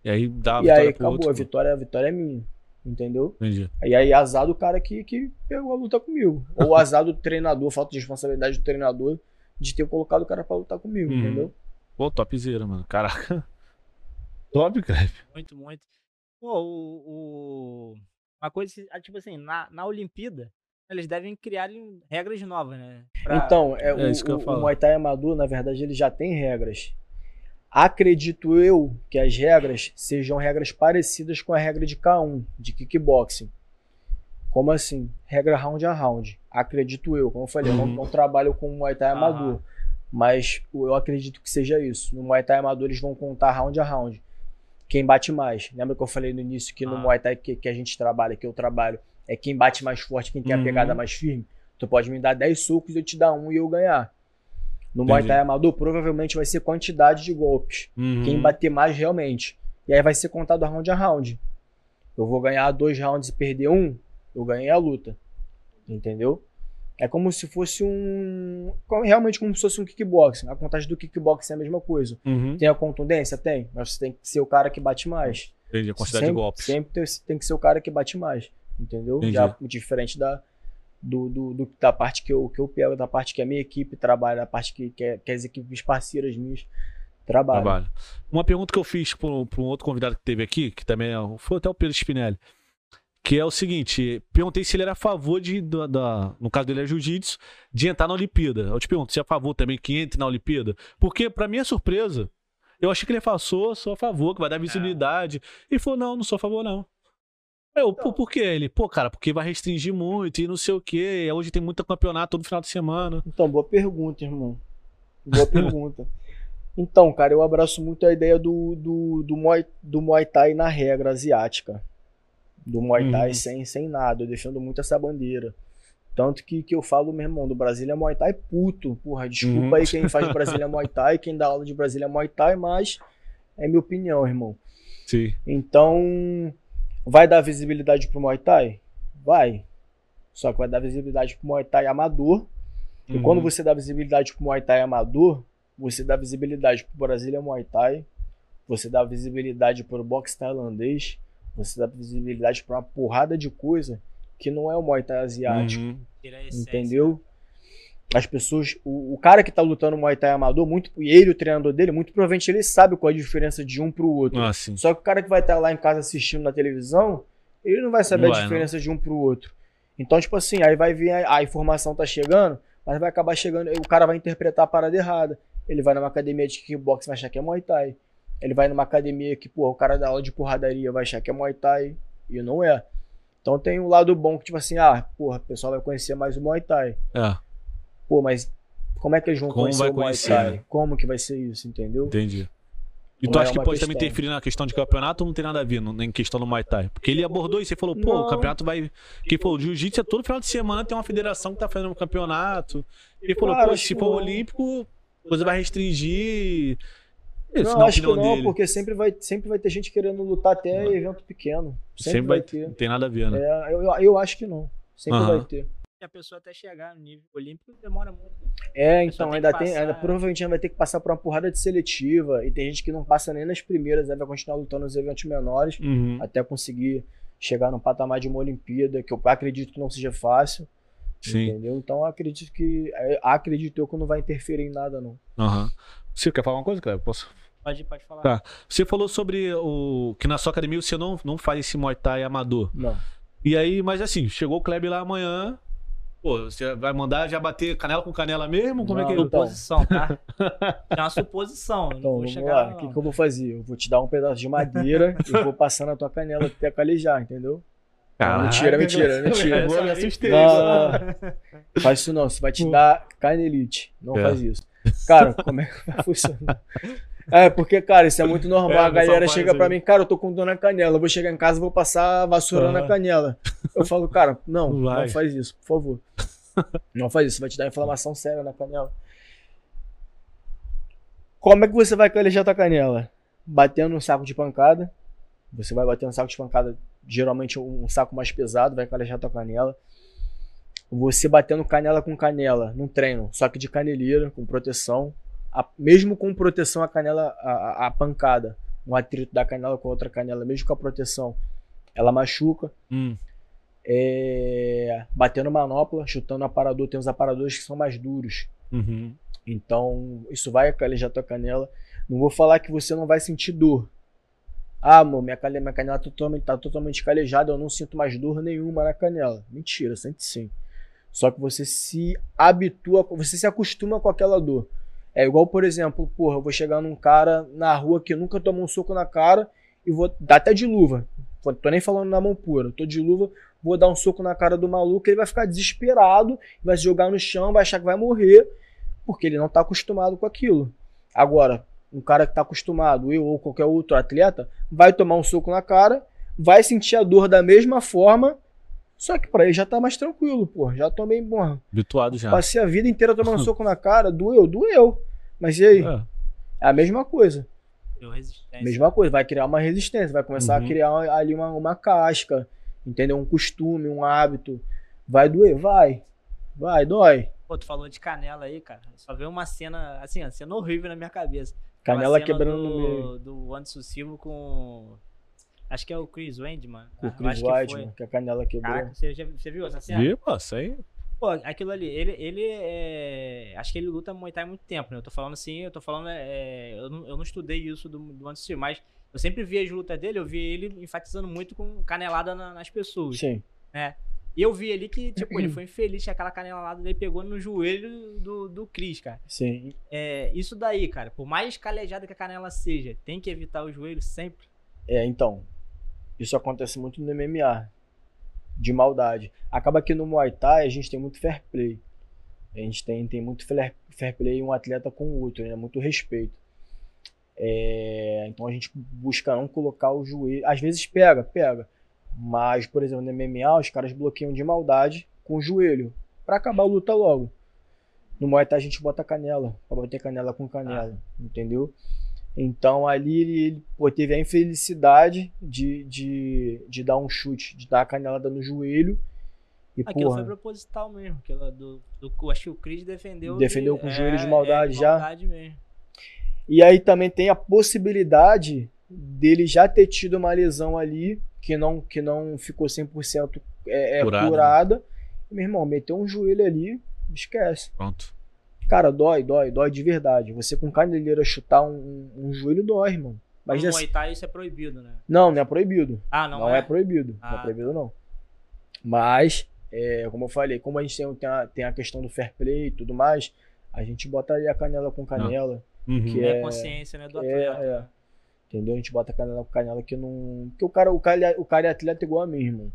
E aí dá a e aí vitória pro acabou, outro. a vitória, a vitória é minha. Entendeu? Entendi. E aí azar do cara que, que pegou a luta comigo. Ou azar do treinador, falta de responsabilidade do treinador de ter colocado o cara pra lutar comigo, Uhum. entendeu? Pô, topzera, mano. Caraca. Top, cara. Muito, muito. Pô, o, o- Uma coisa, ah, tipo assim, na, na Olimpíada, eles devem criar regras novas, né? Pra- Então, é, É o, isso que eu o- o. Muay Thai amador, na verdade, ele já tem regras. Acredito eu que as regras sejam regras parecidas com a regra de K1, de kickboxing. Como assim? Regra round a round. Acredito eu. Como eu falei, eu não, Uhum. não trabalho com Muay Thai amador. Mas eu acredito que seja isso. No Muay Thai amador eles vão contar round a round. Quem bate mais. Lembra que eu falei no início que no Ah. Muay Thai que, que a gente trabalha, que eu trabalho, é quem bate mais forte, quem tem a Uhum. pegada mais firme. Tu pode me dar 10 socos eu te dar um e eu ganhar. No Muay. Thai amador, provavelmente vai ser quantidade de golpes. Uhum. Quem bater mais realmente. E aí vai ser contado round a round. Eu vou ganhar dois rounds e perder um, eu ganhei a luta. Entendeu? É como se fosse um. Realmente como se fosse um kickboxing. A contagem do kickboxing é a mesma coisa. Uhum. Tem a contundência? Tem. Mas você tem que ser o cara que bate mais. Entendi. A quantidade sempre, de golpes. Sempre tem, tem que ser o cara que bate mais. Entendeu? Entendi. Já diferente da, do, do- do- da parte que eu, que eu pego, da parte que a minha equipe trabalha, da parte que, que, que as equipes parceiras minhas trabalham. Trabalho. Uma pergunta que eu fiz para um outro convidado que teve aqui, que também é, foi até o Pedro Spinelli, que é o seguinte: perguntei se ele era a favor de, da, da- no caso dele é jiu-jitsu, de entrar na Olimpíada. Eu te pergunto se é a favor também que entre na Olimpíada, porque para minha surpresa, eu achei que ele falou, sou, a favor, que vai dar visibilidade. E falou, não, não sou a favor, não. Eu, pô, por que ele? Pô, cara, porque vai restringir muito e não sei o quê. Hoje tem muito campeonato todo final de semana. Então, boa pergunta, irmão. Boa pergunta. Então, cara, eu abraço muito a ideia do, do, do, Muay, do Muay Thai na regra asiática. Do Muay Thai Uhum. sem, sem nada. Eu defendo muito essa bandeira. Tanto que, que eu falo, meu irmão, do Brasília Muay Thai puto. Porra, desculpa Uhum. aí quem faz Brasília Muay Thai, quem dá aula de Brasília Muay Thai, mas é minha opinião, irmão. Sim. Então, vai dar visibilidade pro Muay Thai? Vai. Só que vai dar visibilidade pro Muay Thai amador. E Uhum. quando você dá visibilidade pro Muay Thai amador, você dá visibilidade pro Brasília Muay Thai, você dá visibilidade pro boxe tailandês, você dá visibilidade pra uma porrada de coisa que não é o Muay Thai asiático, Uhum. Entendeu? As pessoas, o, o cara que tá lutando Muay Thai amador, muito, e ele, o treinador dele, muito provavelmente ele sabe qual é a diferença de um pro outro. Ah. Só que o cara que vai estar lá em casa assistindo na televisão, ele não vai saber Não a vai, diferença de um pro outro. Então, tipo assim, aí vai vir a, a informação tá chegando, mas vai acabar chegando, o cara vai interpretar a parada errada. Ele vai numa academia de kickbox vai achar que é Muay Thai. Ele vai numa academia que, pô, o cara dá aula de porradaria vai achar que é Muay Thai e não é. Então tem um lado bom que, tipo assim, ah, porra, o pessoal vai conhecer mais o Muay Thai. É, Pô, mas como é que eles vão Como conhecer vai o Muay conhecer, Thai? né? Como que vai ser isso, entendeu? entendi. E tu Não é acha que pode também questão. interferir na questão de campeonato ou não tem nada a ver no, em questão do Muay Thai? Porque ele abordou isso e falou, pô, Não. o campeonato vai. Que pô, o jiu-jitsu é todo final de semana, tem uma federação que tá fazendo um campeonato. Ele falou, Cara, pô, se for não. olímpico, você vai restringir. Isso, Não, na acho que não, dele. porque sempre vai, sempre vai ter gente querendo lutar até Não. evento pequeno. Sempre, Sempre vai vai ter. Não tem nada a ver, né? É, eu, eu acho que não. Sempre Aham. vai ter. E a pessoa até chegar no nível olímpico demora muito. É, então tem ainda tem, passar- ainda provavelmente ainda vai ter que passar por uma porrada de seletiva e tem gente que não passa nem nas primeiras, vai continuar lutando nos eventos menores Uhum. até conseguir chegar no patamar de uma Olimpíada, que eu acredito que não seja fácil, Sim. entendeu? Então eu acredito que é, acredito eu que não vai interferir em nada não. Aham. Você quer falar uma coisa, Cleber? Posso? Pode, pode falar. Tá. Você falou sobre o que na sua academia você não, não faz esse Muay Thai amador. Não. E aí, mas assim, chegou o Kleber lá amanhã. Pô, você vai mandar já bater canela com canela mesmo? Como é que Não, então. Suposição, tá? É uma suposição. eu não Então vou chegar lá, o que, não. que eu vou fazer? Eu vou te dar um pedaço de madeira e vou passar na tua canela até calejar, entendeu? Caraca, mentira, mentira, mentira. Agora me assustei. Não, não, não. Faz isso não, você vai te dar canelite. Não É. faz isso. Cara, como é que vai funcionar? É, porque, cara, isso é muito normal. É, a galera chega pra aí. mim, cara, eu tô com dor na canela. Eu vou chegar em casa e vou passar a vassoura na Aham. canela. Eu falo, cara, não, Não não, faz isso, por favor. Não faz isso, vai te dar inflamação séria na canela. Como é que você vai calejar tua canela? Batendo no saco de pancada. Você vai bater no saco de pancada, geralmente um saco mais pesado, vai calejar tua canela. Você batendo canela com canela num treino, só que de caneleira, com proteção. A- mesmo com proteção, a canela, a, a- pancada, um atrito da canela com a outra canela, mesmo com a proteção, ela machuca. Hum, É, batendo manopla, chutando aparador, tem uns aparadores que são mais duros. uhum. Então, isso vai calejar tua canela. Não vou falar que você não vai sentir dor. Ah, amor, minha canela, minha canela tá totalmente, tá totalmente calejada, eu não sinto mais dor nenhuma na canela. Mentira, sente sim. Só que você se habitua, você se acostuma com aquela dor. É igual, por exemplo, porra, eu vou chegar num cara na rua que nunca tomou um soco na cara e vou dar até de luva. Tô nem falando na mão pura, tô de luva, vou dar um soco na cara do maluco, ele vai ficar desesperado, vai se jogar no chão, vai achar que vai morrer, porque ele não tá acostumado com aquilo. Agora, um cara que tá acostumado, eu ou qualquer outro atleta, vai tomar um soco na cara, vai sentir a dor da mesma forma, só que pra ele já tá mais tranquilo, pô. Já tomei, porra. Habituado já. Passei a vida inteira tomando soco na cara, doeu, doeu. Mas e aí? É. É a mesma coisa. Deu resistência. Mesma coisa, vai criar uma resistência, vai começar Uhum. a criar ali uma, uma casca, entendeu? Um costume, um hábito. Vai doer? Vai. Vai, dói. Pô, tu falou de canela aí, cara. Só veio uma cena, assim, uma cena horrível na minha cabeça. Canela quebrando no meio. do, do Anderson Silva com. Acho que é o Chris Wendman. O Chris acho que que a canela quebrou. Caraca, você, já, você viu essa cena? Vi, pô, isso aí. Pô, aquilo ali, ele, ele é. Acho que ele luta Muay Thai há muito tempo, né? Eu tô falando assim, eu tô falando. é, eu, não, eu não estudei isso do, do Anderson Silva, mas eu sempre vi as lutas dele, eu vi ele enfatizando muito com canelada na- nas pessoas. Sim. E eu vi ali que, tipo, ele foi infeliz que aquela canelada dele pegou no joelho do, do Chris, cara. Sim. É, isso daí, cara, por mais calejada que a canela seja, tem que evitar o joelho sempre. É, então. Isso acontece muito no MMA. De maldade. Acaba que no Muay Thai a gente tem muito fair play. A gente tem, tem muito fair, play um atleta com o outro, né? Muito respeito. É, então a gente busca não colocar o joelho. Às vezes pega, pega. Mas, por exemplo, no MMA, os caras bloqueiam de maldade com o joelho. Pra acabar a luta logo. No Muay Thai a gente bota canela. Pra bater canela com canela. Entendeu? Então ali ele, ele, pô, teve a infelicidade de, de, de dar um chute, de dar a canelada no joelho. E, Aquilo porra, foi proposital mesmo. Aquilo do, do, acho que o Chris defendeu. Defendeu de- com o joelho de maldade de já? maldade mesmo. E aí também tem a possibilidade dele já ter tido uma lesão ali que não, que não ficou 100% é, é, Curada, curada. né? E, meu irmão, meteu um joelho ali, esquece. Pronto. Cara, dói, dói, dói de verdade. Você com caneleira chutar um, um, joelho dói, irmão. Mas no assim, Muay Thai isso é proibido, né? não, não é proibido. Ah, não, Não, é? é? proibido. Não Ah, é proibido, não. Mas, é, como eu falei, como a gente tem, tem, a, tem a questão do fair play e tudo mais, a gente bota ali a canela com canela. Uhum. Que É, é- consciência, né, do é, atleta. é. Entendeu? A gente bota canela com canela que não. Porque o cara, o cara, o cara é atleta igual a mim, irmão.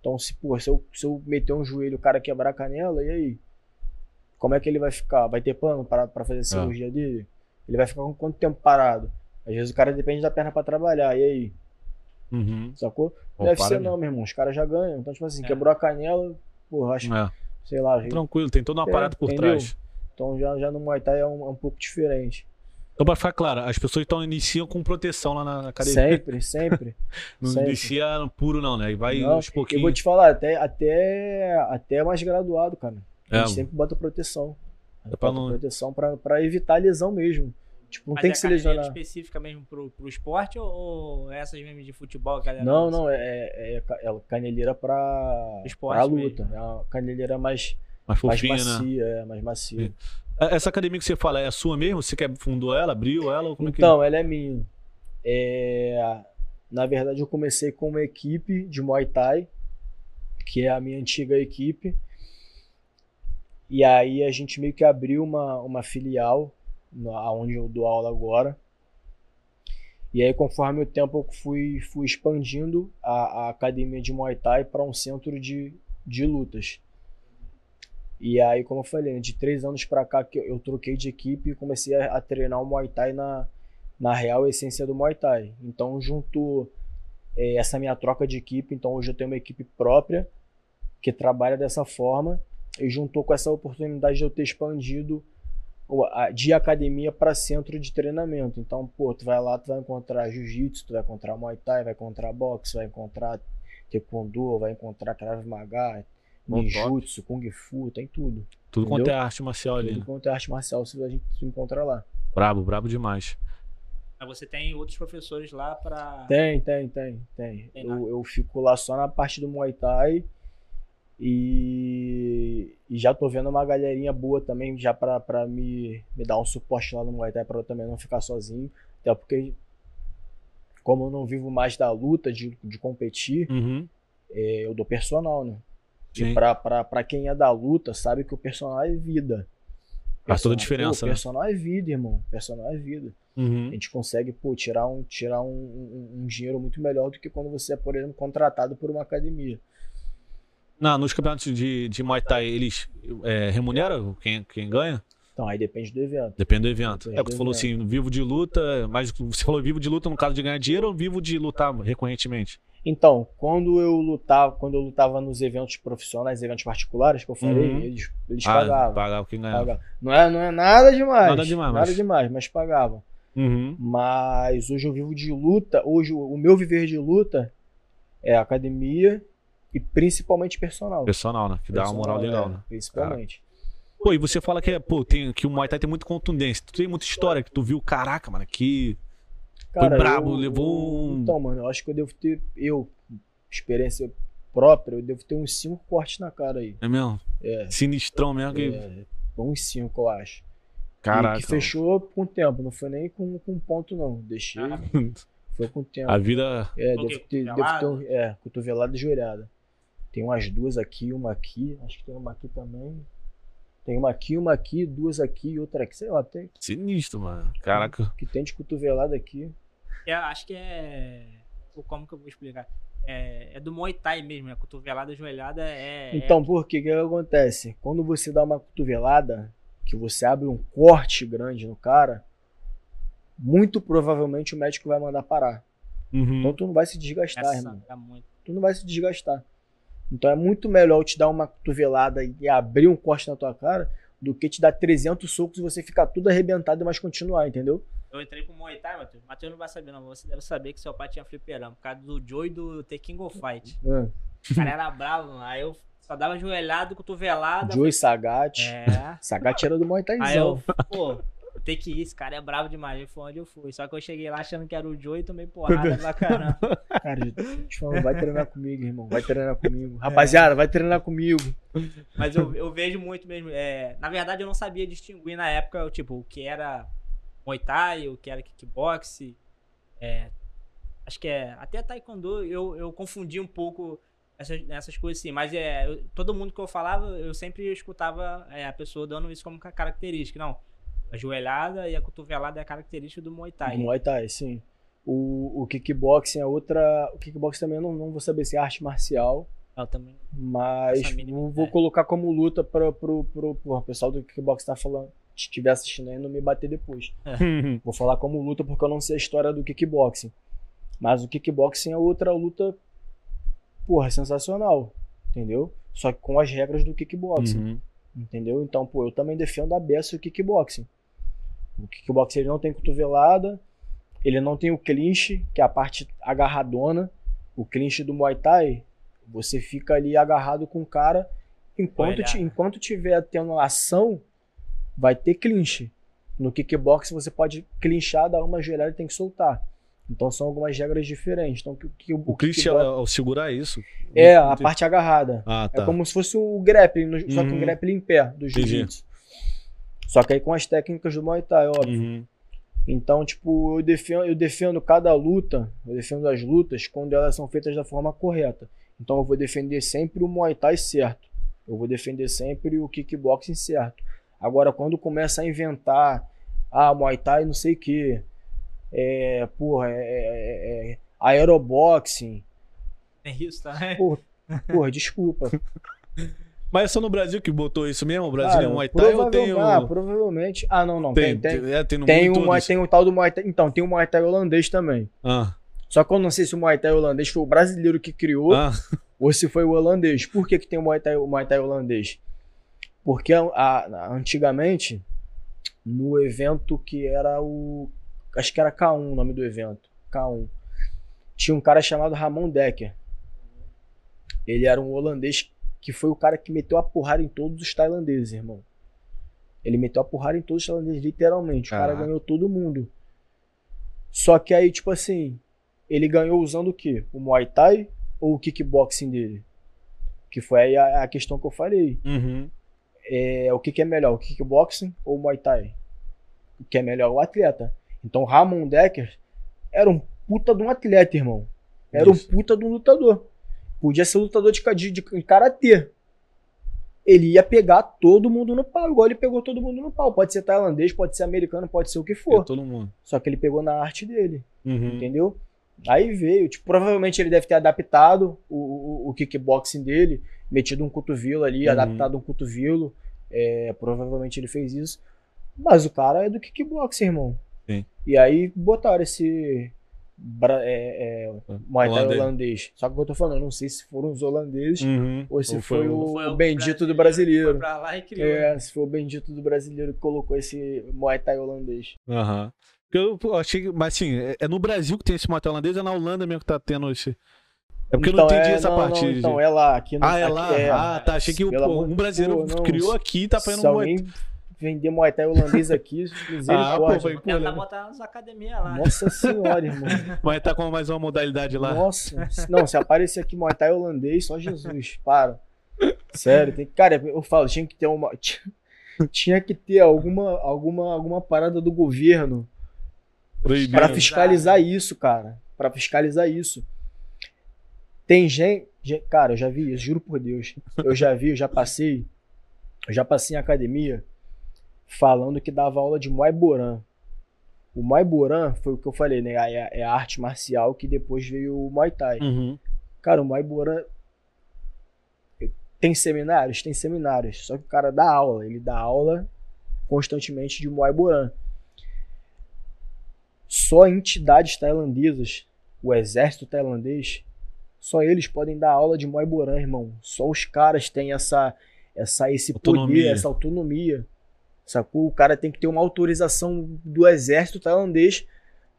Então, se, pô, se eu, se eu meter um joelho e o cara quebrar a canela, e aí? Como é que ele vai ficar? Vai ter pano para pra fazer a cirurgia dele? Ele vai ficar com quanto tempo parado? Às vezes o cara depende da perna pra trabalhar, e aí? Uhum. Sacou? Pô, Deve para ser não, meu irmão. Os caras já ganham. Então, tipo assim, É. quebrou a canela, porra, acho, É, sei lá. tranquilo, tem todo um É, aparato por entendeu? trás. Então já, já no Muay Thai é um, é um pouco diferente. Então, pra ficar claro, as pessoas então iniciam com proteção lá na, na academia. Sempre, sempre. Não sempre. inicia puro, não, né? E vai Não, aos Eu pouquinhos. vou te falar, até, até, até mais graduado, cara. A É, gente sempre bota proteção. É pra Bota não- proteção pra, pra evitar lesão mesmo. Tipo, não Mas tem é que se academia lesionar. específica mesmo pro, pro esporte ou, ou essas mesmo de futebol, galera? Não, não, é, é, é é caneleira pra, Esporte pra mesmo. luta. É uma caneleira mais, mais mais fofinha, né? macia, é, mais macia. Essa academia que você fala é a sua mesmo? Você que fundou ela, abriu ela? ou Como é que... Então, ela é minha. É, na verdade, eu comecei com uma equipe de Muay Thai, que é a minha antiga equipe. E aí a gente meio que abriu uma, uma filial, na- onde eu dou aula agora. E aí, conforme o tempo, eu fui, fui expandindo a, a academia de Muay Thai para um centro de, de lutas. E aí, como eu falei, né, de três anos para cá que eu, troquei de equipe e comecei a, a treinar o Muay Thai na, na real essência do Muay Thai. Então, juntou eh, essa minha troca de equipe. Então, hoje eu tenho uma equipe própria que trabalha dessa forma e juntou com essa oportunidade de eu ter expandido de academia para centro de treinamento. Então, pô, tu vai lá, tu vai encontrar jiu-jitsu, tu vai encontrar Muay Thai, vai encontrar boxe, vai encontrar taekwondo, vai encontrar Krav Maga, ninjutsu, kung fu, tem tudo. Tudo quanto entendeu? é arte marcial ali. Tudo Né? quanto é arte marcial, se a gente se encontra lá. Brabo, brabo demais. Mas você tem outros professores lá pra. Tem, tem, tem, tem. Tem. Eu, eu fico lá só na parte do Muay Thai e, e já tô vendo uma galerinha boa também já pra, pra me, me dar um suporte lá no Muay Thai pra eu também não ficar sozinho. Até porque, como eu não vivo mais da luta, de, de competir, Uhum. é, eu dou personal, né? Sim. E pra, pra, pra quem é da luta, sabe que o personal é vida. Faz toda a Personal- diferença, pô, né? personal é vida, irmão. Personal é vida. A Uhum. gente consegue pô, tirar, um, tirar um, um- um dinheiro muito melhor do que quando você é, por exemplo, contratado por uma academia. Não, nos campeonatos de, de Muay Thai, eles é, remuneram quem, quem ganha? Então aí depende do evento. Depende do evento. Depende é tu falou evento. assim, vivo de luta, mas você falou vivo de luta no caso de ganhar dinheiro ou vivo de lutar recorrentemente? Então, quando eu lutava, quando eu lutava nos eventos profissionais, eventos particulares que eu falei, Uhum. eles, eles Ah, pagavam. pagava quem ganhava. pagavam. Não, é, não é nada demais. Nada demais, Nada mas- demais, mas pagavam. Uhum. Mas hoje eu vivo de luta. Hoje o meu viver de luta é academia e principalmente personal. Personal, né? Que dá uma moral Personal, legal, é, né? Principalmente. Pô, e você fala que, é, pô, tem, que o Muay Thai tem muita contundência. Tu tem muita história que tu viu, caraca, mano, que. Cara, brabo, eu- levou um- Então, mano, eu acho que eu devo ter. Eu, experiência própria, eu devo ter uns 5 cortes na cara aí. É mesmo? É. Sinistrão mesmo que. é uns 5, eu acho. E Caraca. que fechou com o tempo, não foi nem com, com ponto, não. Deixei. Ah. Foi com o tempo. A vida. É, Foi devo ter, devo ter um, é, cotovelada e joelhada. Tem umas duas aqui, uma aqui. Acho que tem uma aqui também. Tem uma aqui, uma aqui, duas aqui e outra aqui. Sei lá, tem. Sinistro, mano. Caraca. Que tem de cotovelada aqui. É, acho que é. Como que eu vou explicar? É, é do Muay Thai mesmo, né? Cotovelada, joelhada é. Então, por quê? O que, que acontece? Quando você dá uma cotovelada, que você abre um corte grande no cara, muito provavelmente o médico vai mandar parar. Uhum. Então tu não vai se é, desgastar, essa irmão. muito. Tu não vai se desgastar. Então é muito melhor eu te dar uma cotovelada e abrir um corte na tua cara do que te dar 300 socos e você ficar tudo arrebentado, mas continuar, entendeu? Eu entrei pro Muay Thai, Matheus. Matheus não vai saber, não. Você deve saber que seu pai tinha fliperama. Por causa do Joey do The King of Fight. É. O cara era bravo, mano. Aí eu só dava joelhado, cotovelada. Joey Sagat. É. Sagat era do Muay Aí Thaizão. eu, pô, tenho que ir, esse cara é bravo demais. Aí foi onde eu fui. Só que eu cheguei lá achando que era o Joey e tomei porrada pra caramba. Cara, te falando, vai treinar comigo, irmão. Vai treinar comigo. Rapaziada, vai treinar comigo. Mas eu, eu vejo muito mesmo. É, na verdade, eu não sabia distinguir na época, tipo, o que era Muay Thai, o que era kickbox. É, acho que é. Até Taekwondo eu, eu confundi um pouco essas, essas coisas assim. Mas é, eu- todo mundo que eu falava, eu sempre escutava é, a pessoa dando isso como ca- característica. Não. A joelhada e a cotovelada é a característica do Muay Thai. Muay Thai, sim. O, o kickboxing é outra. O kickboxing também eu não, não vou saber se é arte marcial. Eu também. Mas mínima vou, colocar como luta para pro, pro, pro, o pessoal do kickbox tá falando, estiver assistindo aí não me bater depois. Uhum. Vou falar como luta porque eu não sei a história do kickboxing. Mas o kickboxing é outra luta, porra, sensacional. Entendeu? Só que com as regras do kickboxing. Uhum. Entendeu? Então, pô, eu também defendo a beça o kickboxing. O kickboxing ele não tem cotovelada, ele não tem o clinch, que é a parte agarradona. O clinch do Muay Thai, você fica ali agarrado com o cara. Enquanto, ti- enquanto tiver tendo ação, vai ter clinch. No kickboxing você pode clinchar, dar uma joelhada e tem que soltar. Então são algumas regras diferentes. Então, o, que- O Christian, kickbox- ao segurar isso. é a parte agarrada. Ah, tá. É como se fosse o grappling, no- só que Uhum. um grappling em pé do jiu-jitsu. Só que aí com as técnicas do Muay Thai, óbvio. Uhum. Então, tipo, eu defendo, eu defendo cada luta, eu defendo as lutas quando elas são feitas da forma correta. Então eu vou defender sempre o Muay Thai certo. Eu vou defender sempre o kickboxing certo. Agora, quando começa a inventar, ah, Muay Thai não sei o que, é, porra, é, é, é aeroboxing, Tem isso também. porra, desculpa. Mas é só no Brasil que botou isso mesmo? O Brasil Cara, é um Muay Thai ou tem o... Ah, provavelmente. Ah, não, não. Tem, tem. é, tem no Tem, isso. tem o tal do Muay Thai. Então, tem o Muay Thai holandês também. Ah, Só que eu não sei se o Muay Thai holandês foi o brasileiro que criou ah, ou se foi o holandês. Por que, que tem o Muay Thai, o Muay Thai holandês? Porque a- a- antigamente, no evento que era o. Acho que era K1 o nome do evento. K1. Tinha um cara chamado Ramon Decker. Ele era um holandês que foi o cara que meteu a porrada em todos os tailandeses, irmão. Ele meteu a porrada em todos os tailandeses, literalmente. O cara ganhou todo mundo. Só que aí, tipo assim, ele ganhou usando o quê? O Muay Thai ou o kickboxing dele? Que foi aí a, a questão que eu falei. uhum. É, o que, que é melhor, o kickboxing ou o Muay Thai? O que é melhor? O atleta. Então, Ramon Decker era um puta de um atleta, irmão. Era Isso. um puta de um lutador. Podia ser lutador de, de, de karatê. Ele ia pegar todo mundo no pau, igual ele pegou todo mundo no pau. Pode ser tailandês, pode ser americano, pode ser o que É for. todo mundo. Só que ele pegou na arte dele. Uhum. Entendeu? Aí veio, tipo, provavelmente ele deve ter adaptado o, o, o kickboxing dele, metido um cotovelo ali, Uhum. adaptado um cotovelo. É, provavelmente ele fez isso. Mas o cara é do kickboxing, irmão. Sim. E aí botaram esse é, é, Muay Thai Holandês. holandês. Só que eu tô falando, eu não sei se foram os holandeses Uhum. ou se Ou foi, o, Foi o bendito do brasileiro. Foi pra lá e criou. É, se foi o bendito do brasileiro que colocou esse Muay Thai holandês. Aham. Porque Eu pô, achei que. Mas assim, é, é no Brasil que tem esse Muay Thai holandês, é na Holanda mesmo que tá tendo esse. É porque eu não Então, entendi é, essa não, parte. Não, então, é lá. Aqui no, Ah, é aqui- lá? ah, tá. Achei que o- pô, um brasileiro não. criou aqui e tá fazendo um Muay alguém vender Muay Thai holandês aqui, Ah, misericórdia. pô, foi- Tentar botar nas academias lá. Nossa senhora, irmão. Mas tá com mais uma modalidade lá. Nossa. Não, se aparecer aqui Muay Thai holandês, só Jesus. Para. Sério, tem, cara, eu falo, tinha que ter uma. Tinha que ter alguma, alguma, alguma parada do governo. Pra fiscalizar isso, cara. Pra fiscalizar isso. Tem gente, gente- Cara, eu já vi isso, juro por Deus. Eu já vi, eu já passei. Eu já passei em academia falando que dava aula de Muay Boran. O Muay Boran foi o que eu falei, né? É, é a arte marcial que depois veio o Muay Thai. Uhum. Cara, o Muay Boran tem seminários? Tem seminários. Só que o cara dá aula. Ele dá aula constantemente de Muay Boran. Só entidades tailandesas, o exército tailandês, só eles podem dar aula de Muay Boran, irmão. Só os caras têm essa, essa esse Autonomia. poder, essa autonomia. Sacou? O cara tem que ter uma autorização do exército tailandês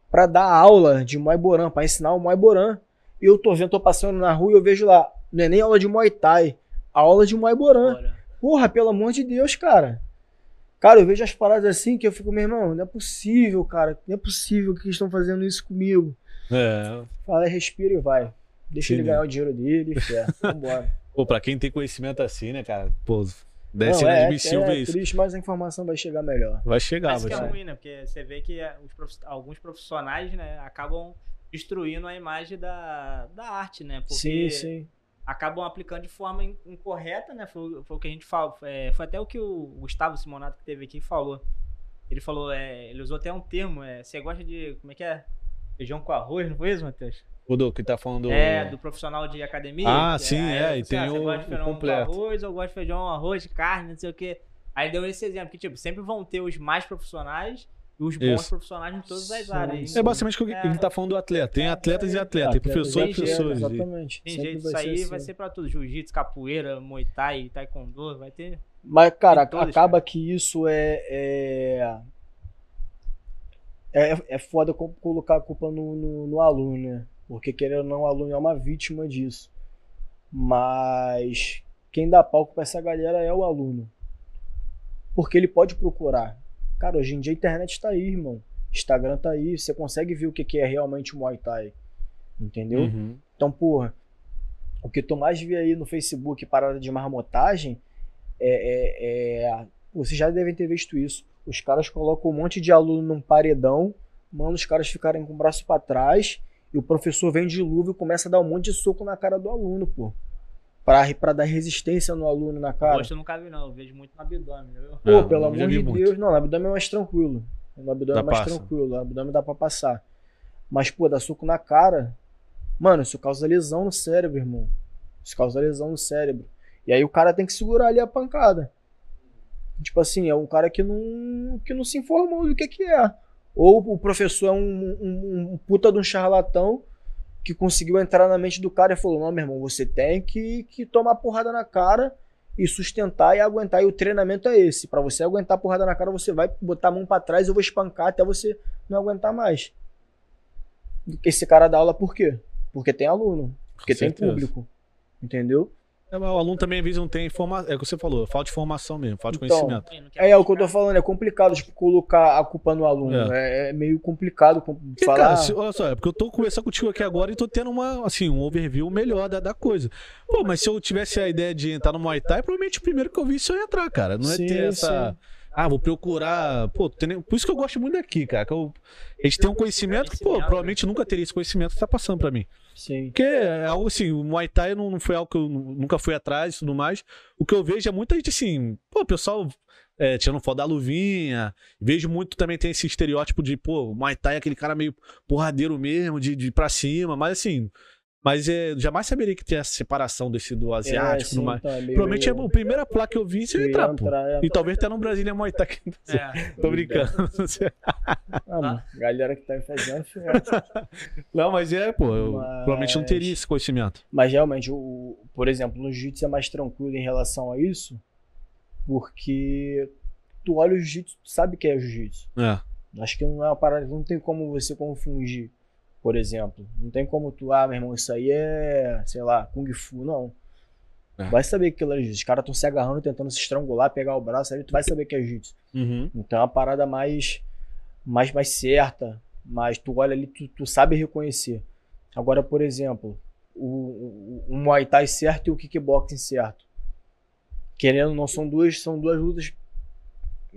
pra dar aula de Muay Boran, pra ensinar o Muay Boran. E eu tô vendo, tô passando na rua e eu vejo lá, não é nem aula de Muay Thai, aula de Muay Boran. Bora. Porra, pelo amor de Deus, cara. Cara, eu vejo as paradas assim que eu fico, meu irmão, não é possível, cara. Não é possível que eles estão fazendo isso comigo. É. Fala, respira e vai. Deixa Sim, ele né? ganhar o dinheiro dele e fé. Vambora. Pô, pra quem tem conhecimento assim, né, cara? Pô, deve Não, ser é, inadmissível é, ver isso. triste, mas a informação vai chegar melhor. Vai chegar, Mas vai que é chegar. ruim, né? Porque você vê que é, os prof- alguns profissionais, né, acabam destruindo a imagem da, da arte, né? sim, Porque sim. acabam aplicando de forma in- incorreta, né? Foi, foi o que a gente falou. É, foi até o que o Gustavo Simonato que teve aqui falou. Ele falou, é, ele usou até um termo, é, você gosta de. Como é que é? Feijão com arroz, não foi isso, Matheus? O do que tá falando do. É, do profissional de academia. Ah, que sim, é, e você, tem você o- gosta de feijão completo. com arroz, ou gosta de feijão, arroz, carne, não sei o quê. Aí deu esse exemplo, que, tipo, sempre vão ter os mais profissionais e os bons Isso. profissionais em todas as áreas. sim. É basicamente o que É. ele tá falando do atleta. Tem atletas e atletas, tem professores e professores. e- Exatamente. Tem Sempre jeito, vai isso ser aí assim. vai ser pra tudo. Jiu-jitsu, capoeira, muay thai, taekwondo, vai ter. Mas, cara, Em todas, acaba que isso é. É, é, é foda co- colocar a culpa no, no, no aluno, né? Porque querendo ou não, o aluno é uma vítima disso. Mas quem dá palco pra essa galera é o aluno. Porque ele pode procurar. Cara, hoje em dia a internet tá aí, irmão. Instagram tá aí, você consegue ver o que que é realmente o Muay Thai. Entendeu? Uhum. Então, porra, o que tu mais vê aí no Facebook, parada de marmotagem, é, é, é- Vocês já devem ter visto isso. Os caras colocam um monte de aluno num paredão, mandam os caras ficarem com o braço pra trás, e o professor vem de luva e começa a dar um monte de soco na cara do aluno, pô. Pra, pra dar resistência no aluno na cara. Gosto eu nunca vi, não. Eu vejo muito no abdômen, entendeu? Pô, Ah, pelo amor de muito. Deus, não, no abdômen é mais tranquilo. No abdômen Dá é mais passa. tranquilo, no abdômen dá pra passar. Mas, pô, dar soco na cara, mano, isso causa lesão no cérebro, irmão. Isso causa lesão no cérebro. E aí o cara tem que segurar ali a pancada. Tipo assim, é um cara que não, que não se informou do que que é. Ou o professor é um, um, um puta de um charlatão que conseguiu entrar na mente do cara e falou: Não, meu irmão, você tem que, que tomar porrada na cara e sustentar e aguentar. E o treinamento é esse. Pra você aguentar porrada na cara, você vai botar a mão pra trás, eu vou espancar até você não aguentar mais. Esse cara dá aula por quê? Porque tem aluno, porque tem público. Entendeu? É, mas o aluno também, às vezes, não tem informação. É o que você falou, falta de formação mesmo, falta de Então, conhecimento. É, é o que eu tô falando, é complicado tipo, colocar a culpa no aluno. É, é meio complicado com- Porque, falar. cara, se- olha só, é porque eu tô conversando contigo aqui agora e tô tendo uma, assim, um overview melhor da, da coisa. Pô, mas se eu tivesse a ideia de entrar no Muay Thai, provavelmente o primeiro que eu vi isso eu ia entrar, cara. Não é Sim, ter essa. sim. Ah, vou procurar. Pô, tem nem- por isso que eu gosto muito daqui, cara. Que eu... A gente tem um conhecimento que, pô, provavelmente nunca teria esse conhecimento que tá passando pra mim. Sim. Porque é algo assim, o Muay Thai não, não foi algo que eu nu- nunca fui atrás e tudo mais. O que eu vejo é muita gente assim, pô, o pessoal é, tirando foto da luvinha. Vejo muito também tem esse estereótipo de, pô, o Muay Thai é aquele cara meio porradeiro mesmo, de, de pra cima, mas assim. Mas é, jamais saberia que tem essa separação desse do asiático É, sim, mais. então, é meio- Provavelmente é a primeira placa que eu vi se eu ia entrar, pô. é. E talvez até no Brasília Muay Thai. É. Tô brincando. Ah, mano, galera que tá me fazendo. Não, mas é, pô, eu Mas- provavelmente não teria esse conhecimento. Mas realmente, o, por exemplo, no jiu-jitsu é mais tranquilo em relação a isso, porque tu olha o jiu-jitsu, tu sabe que é jiu-jitsu. É. Acho que não é uma parada, não tem como você confundir, por exemplo. Não tem como tu, ah, meu irmão, isso aí é, sei lá, Kung Fu, não. É. Tu vai saber que aquilo é jiu-jitsu. Os caras estão se agarrando, tentando se estrangular, pegar o braço, aí tu vai saber que é jiu-jitsu. Uhum. Então é uma parada mais, mais, mais certa, mas tu olha ali, tu, tu sabe reconhecer. Agora, por exemplo, o, o, o Muay Thai certo e o kickboxing certo. Querendo ou não, são duas, são duas lutas,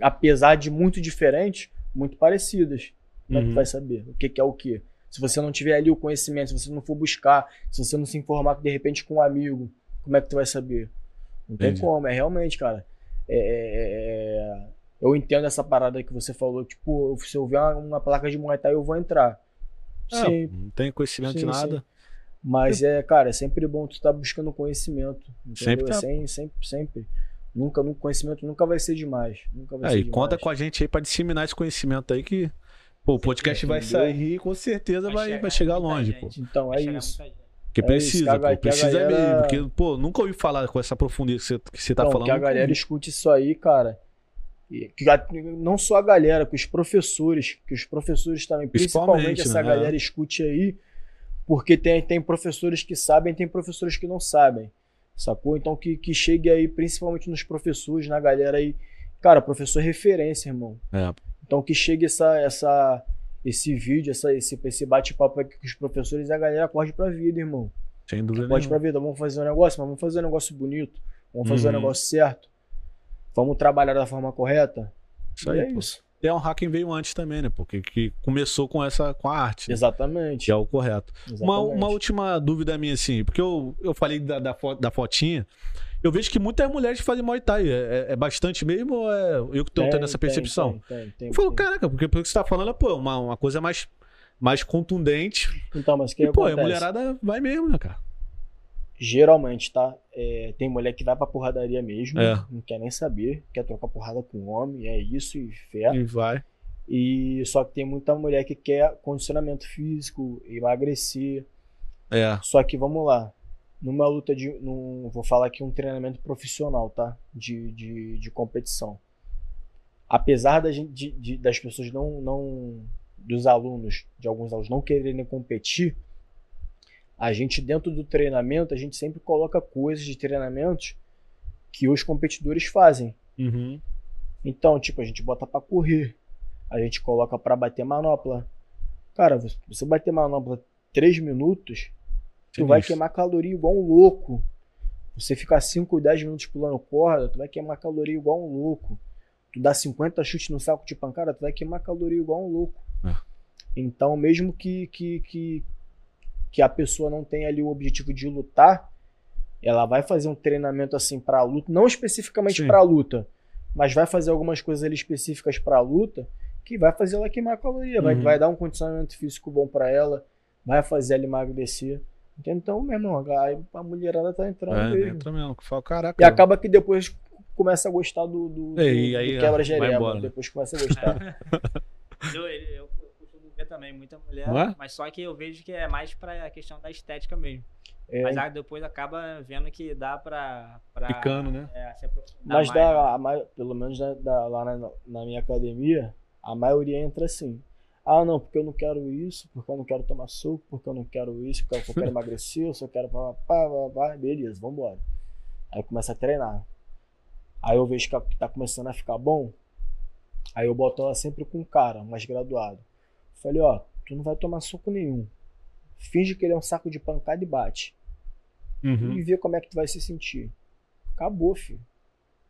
apesar de muito diferentes, muito parecidas. Uhum. tu vai saber o que, que é o que? Se você não tiver ali o conhecimento, se você não for buscar, se você não se informar de repente com um amigo, como é que tu vai saber? Não tem Entendi. como, é realmente, cara. É, é, é, eu entendo essa parada que você falou, tipo, se eu ver uma, uma placa de Muay Thai, eu vou entrar. É, Sim, não tem conhecimento de sim, nada. sim. Mas é, cara, é sempre bom tu estar buscando conhecimento. Entendeu? Sempre tá. Sem- sempre, sempre. Nunca, nunca, conhecimento nunca vai ser demais. Nunca vai Aí, ser conta demais. com a gente aí pra disseminar esse conhecimento aí que pô, o podcast vai sair e com certeza vai, vai chegar, muita longe, gente. pô. Então, Vai é chegar isso. Porque É precisa, isso, que pô, que precisa galera- mesmo. Porque, pô, nunca ouvi falar com essa profundidade que você, que você tá então, falando. que a galera escute isso aí, cara. E que não só a galera, que os professores, que os professores também, principalmente, Principalmente, essa né? galera escute aí, porque tem, tem professores que sabem, tem professores que não sabem, sacou? Então que, que chegue aí, principalmente nos professores, na galera aí. Cara, professor é referência, irmão. É. Então que chegue essa, essa, esse vídeo, essa, esse, esse bate-papo aqui com os professores e a galera acorde pra vida, irmão. Sem dúvida Pode pra nenhuma. vida, vamos fazer um negócio, mas vamos fazer um negócio bonito. Vamos fazer Uhum. um negócio certo. Vamos trabalhar da forma correta. Isso E aí, é pô. isso. Até o hacking veio antes também, né? Porque que começou com essa com a arte, né? Exatamente. que é o correto. Uma, exatamente. uma última dúvida minha, assim, porque eu, eu falei da, da, fo- da fotinha. Eu vejo que muitas mulheres fazem Muay Thai. É, é- é bastante mesmo ou é eu que tô Tem, tendo essa percepção? tem, tem, tem, eu falo, caraca, porque pelo que você tá falando, é pô, uma, uma coisa mais, mais contundente. Então, mas que E, pô, a acontece? mulherada vai mesmo, né, cara? Geralmente, tá? É, tem mulher que vai pra porradaria mesmo, É. não quer nem saber, quer trocar porrada com o homem, é isso e fé. E vai. E só que tem muita mulher que quer condicionamento físico, emagrecer. É. Só que vamos lá. Numa luta de. Num, vou falar aqui um treinamento profissional, tá? De, de, de competição. Apesar da gente, de- de- das pessoas não, não. dos alunos, de alguns alunos não quererem competir, a gente dentro do treinamento, a gente sempre coloca coisas de treinamentos que os competidores fazem. Uhum. Então, tipo, a gente bota pra correr. A gente coloca pra bater manopla. Cara, você- você bater manopla 3 minutos, tu vai Sinistro. queimar caloria igual um louco. Você ficar 5, 10 minutos pulando corda, tu vai queimar caloria igual um louco. Tu dá 50 chutes no saco de pancada, tu vai queimar caloria igual um louco. É. Então, mesmo que, que, que, que a pessoa não tenha ali o objetivo de lutar, ela vai fazer um treinamento assim pra luta, não especificamente Sim. pra luta, mas vai fazer algumas coisas ali específicas pra luta que vai fazer ela queimar caloria, vai, Uhum. vai dar um condicionamento físico bom pra ela, vai fazer ela emagrecer. Então, meu irmão, a, a mulherada tá entrando É, mesmo. entra mesmo. Fala, caraca. E acaba que depois começa a gostar do, do, do, aí, do vai quebra-gereba. embora, né? Depois começa a gostar. Eu, eu, costumo ver também muita mulher, é? mas só que eu vejo que é mais pra questão da estética mesmo. É, Mas aí depois acaba vendo que dá pra. pra Picando, né? É, mas mais, dá, né? a pelo menos da- da- lá na, na minha academia, a maioria entra assim. Ah, não, porque eu não quero isso, porque eu não quero tomar suco, porque eu não quero isso, porque eu quero emagrecer, eu só quero. Pá, pá, pá, pá, beleza, vambora. Aí começa a treinar. Aí eu vejo que tá começando a ficar bom. Aí eu boto ela sempre com um cara, mais graduado. Falei, ó, tu não vai tomar suco nenhum. Finge que ele é um saco de pancada e bate. Uhum. E vê como é que tu vai se sentir. Acabou, filho.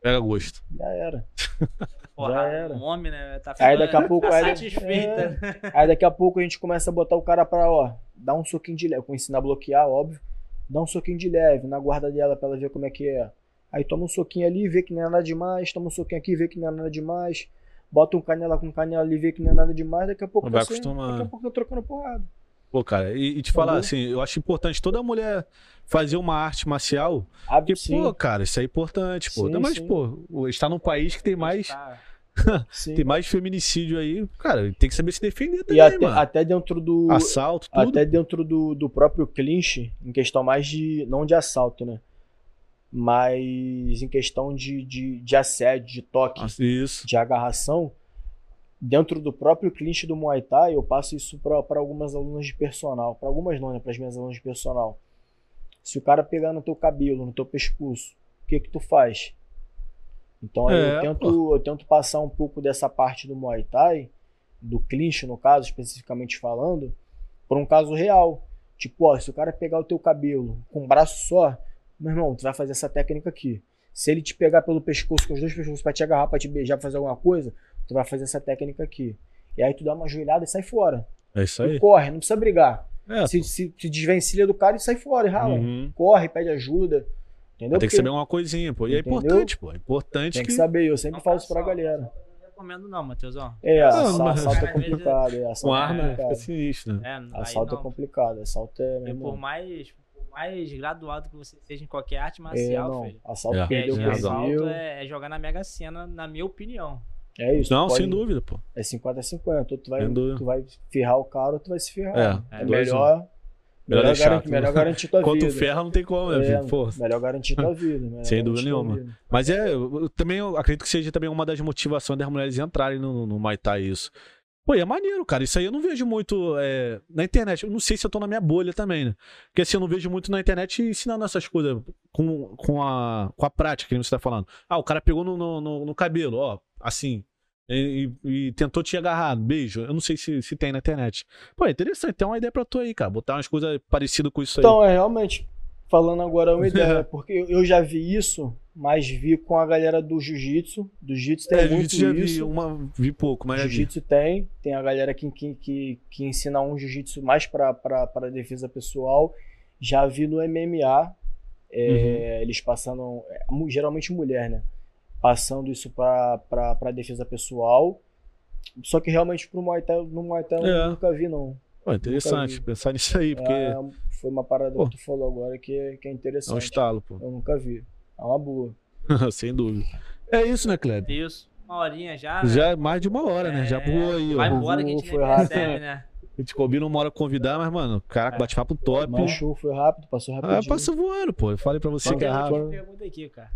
Pega gosto. Já era. Porra, já era. um homem, né? Tá Aí daqui a pouco. tá aí, satisfeita. é, aí daqui a pouco a gente começa a botar o cara pra, ó, dar um soquinho de leve. Com ensinar a bloquear, óbvio. Dá um soquinho de leve na guarda dela pra ela ver como é que é. Aí toma um soquinho ali, vê que não é nada demais. Toma um soquinho aqui, vê que não é nada demais. Bota um canela com canela ali, vê que não é nada demais. Daqui a pouco Vai tá sendo- acostumando. Daqui a pouco tá trocando porrada. Pô, cara, e, e te falar Entendeu? assim, eu acho importante toda mulher fazer uma arte marcial. Ah, Porque, sim, pô, cara, isso é importante, pô. Sim, Ainda mais, sim. pô, está num país que tem mais, tem mais feminicídio aí. Cara, tem que saber se defender E também, até, mano. até dentro do. Assalto, tudo. Até dentro do, do próprio clinch, em questão mais de. não de assalto, né? Mas em questão de, de, de assédio, de toque, Isso. de agarração, dentro do próprio clinch do Muay Thai, eu passo isso para algumas alunas de personal. Para algumas não, né? Para as minhas alunas de personal. Se o cara pegar no teu cabelo, no teu pescoço, o que que tu faz? Então É, eu, tento, eu tento passar um pouco dessa parte do Muay Thai, do clinch no caso, especificamente falando, para um caso real. Tipo, ó, se o cara pegar o teu cabelo com um braço só, meu irmão, tu vai fazer essa técnica aqui. Se ele te pegar pelo pescoço, com os dois pescoços, pra te agarrar, pra te beijar, pra fazer alguma coisa, tu vai fazer essa técnica aqui. E aí tu dá uma joelhada e sai fora. É isso E aí. corre, não precisa brigar. É, Se, se, se desvencilha do cara e sai fora e rala. Uhum. Corre, pede ajuda. Entendeu? Tem que saber uma coisinha, pô. E é Entendeu? importante, pô. É importante tem que. que saber, eu sempre Não falo isso pra galera. Não recomendo, não, Matheusão. É, Não, assa- mas- assalto é complicado. É, assalto Com é arma fica complicado. sinistro, né? É, Assalto é complicado. Assalto é. irmão, por mais, por mais graduado que você seja em qualquer arte é, marcial, não. filho. Assalto É. perdeu, é, assalto é, é jogar na Mega Sena, na minha opinião. É isso. Não, pode- sem dúvida, pô. É 50 a 50. Ou tu vai, tu vai ferrar o cara ou tu vai se ferrar. É, É, é melhor. Melhor deixar, garantir, tu- melhor garantir tua Quanto vida. ferra não tem como, né, É? Pô. melhor garantir tua vida. melhor Sem dúvida nenhuma. vida. Mas é, eu, eu também eu acredito que seja também uma das motivações das mulheres entrarem no, no Muay Thai isso. Pô, e é maneiro, cara. Isso aí eu não vejo muito é, na internet. Eu não sei se eu tô na minha bolha também, né? Porque assim, eu não vejo muito na internet ensinando essas coisas com, com, a, com a prática que você tá falando. Ah, o cara pegou no, no, no- no cabelo, ó, assim. E, e- tentou te agarrar, beijo. Eu não sei se, se tem na internet. Pô, é interessante, tem uma ideia pra tu aí, cara. Botar umas coisas parecidas com isso aí. Então, é realmente, falando agora uma ideia, porque eu- já vi isso, mas vi com a galera do jiu-jitsu. Do jiu-jitsu tem é, muito jiu-jitsu já vi, isso. uma, vi pouco, mas vi. Jiu-jitsu tem, tem a galera que, que, que, que ensina um jiu-jitsu mais para defesa pessoal. Já vi no MMA, é, Uhum. eles passando, é, geralmente mulher, né? Passando isso para defesa pessoal. Só que realmente pro Muay Thai, no Muay Thai eu É. nunca vi, não. Pô, interessante vi. pensar nisso aí, porque é, É, foi uma parada Pô. que tu falou agora que é, que é um interessante. estalo, pô. Eu nunca vi. É uma boa. Sem dúvida. É isso, né, Kleber? Isso. Uma horinha já, né? Já é mais de uma hora, né? Já É, voou aí, Vai embora que a gente Foi rápido. percebe, né? A gente combina uma hora convidar, mas, mano, caraca, É. bate-papo top. Mas show foi rápido, passou rapidinho. Ah, passa voando, pô. Eu falei pra você que é rápido. pergunta aqui, cara.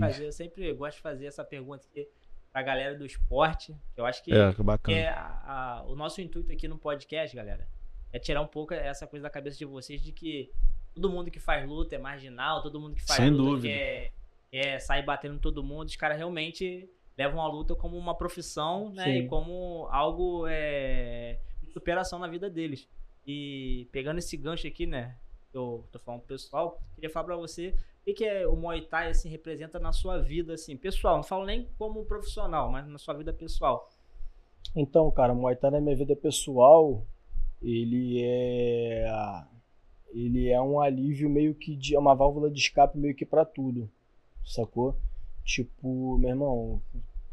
Fazer- eu sempre gosto de fazer essa pergunta aqui pra galera do esporte. que Eu acho que é, que que bacana. é a- a- o nosso intuito aqui no podcast, galera, é tirar um pouco essa coisa da cabeça de vocês de que todo mundo que faz luta é marginal, todo mundo que faz Sem luta dúvida. quer, quer sair batendo em todo mundo. Os caras realmente levam a luta como uma profissão, né? Sim. E como algo é, superação na vida deles. E pegando esse gancho aqui, né? Eu tô falando pro pessoal, queria falar pra você o que, que é o Muay Thai assim, representa na sua vida, assim, pessoal. Não falo nem como profissional, mas na sua vida pessoal. Então, cara, o Muay Thai na minha vida pessoal, ele é ele é um alívio meio que de é uma válvula de escape meio que pra tudo. Sacou? Tipo, meu irmão,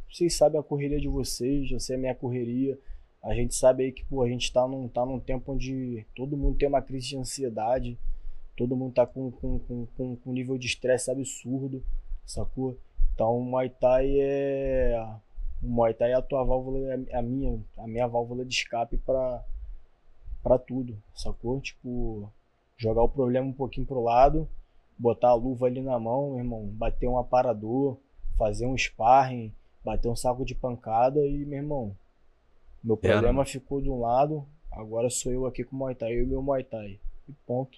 vocês sabem a correria de vocês, eu sei a minha correria. A gente sabe aí que, pô, a gente tá num, tá num tempo onde todo mundo tem uma crise de ansiedade, todo mundo tá com, com, com, com, um nível de estresse absurdo, sacou? Então o Muay Thai é. O Muay Thai é a tua válvula, é a minha, a minha válvula de escape pra, pra tudo, sacou? Tipo, jogar o problema um pouquinho pro lado, botar a luva ali na mão, meu irmão, bater um aparador, fazer um sparring, bater um saco de pancada e, meu irmão, meu É, problema ficou de um lado, agora sou eu aqui com o Muay Thai, eu e meu Muay Thai. E ponto.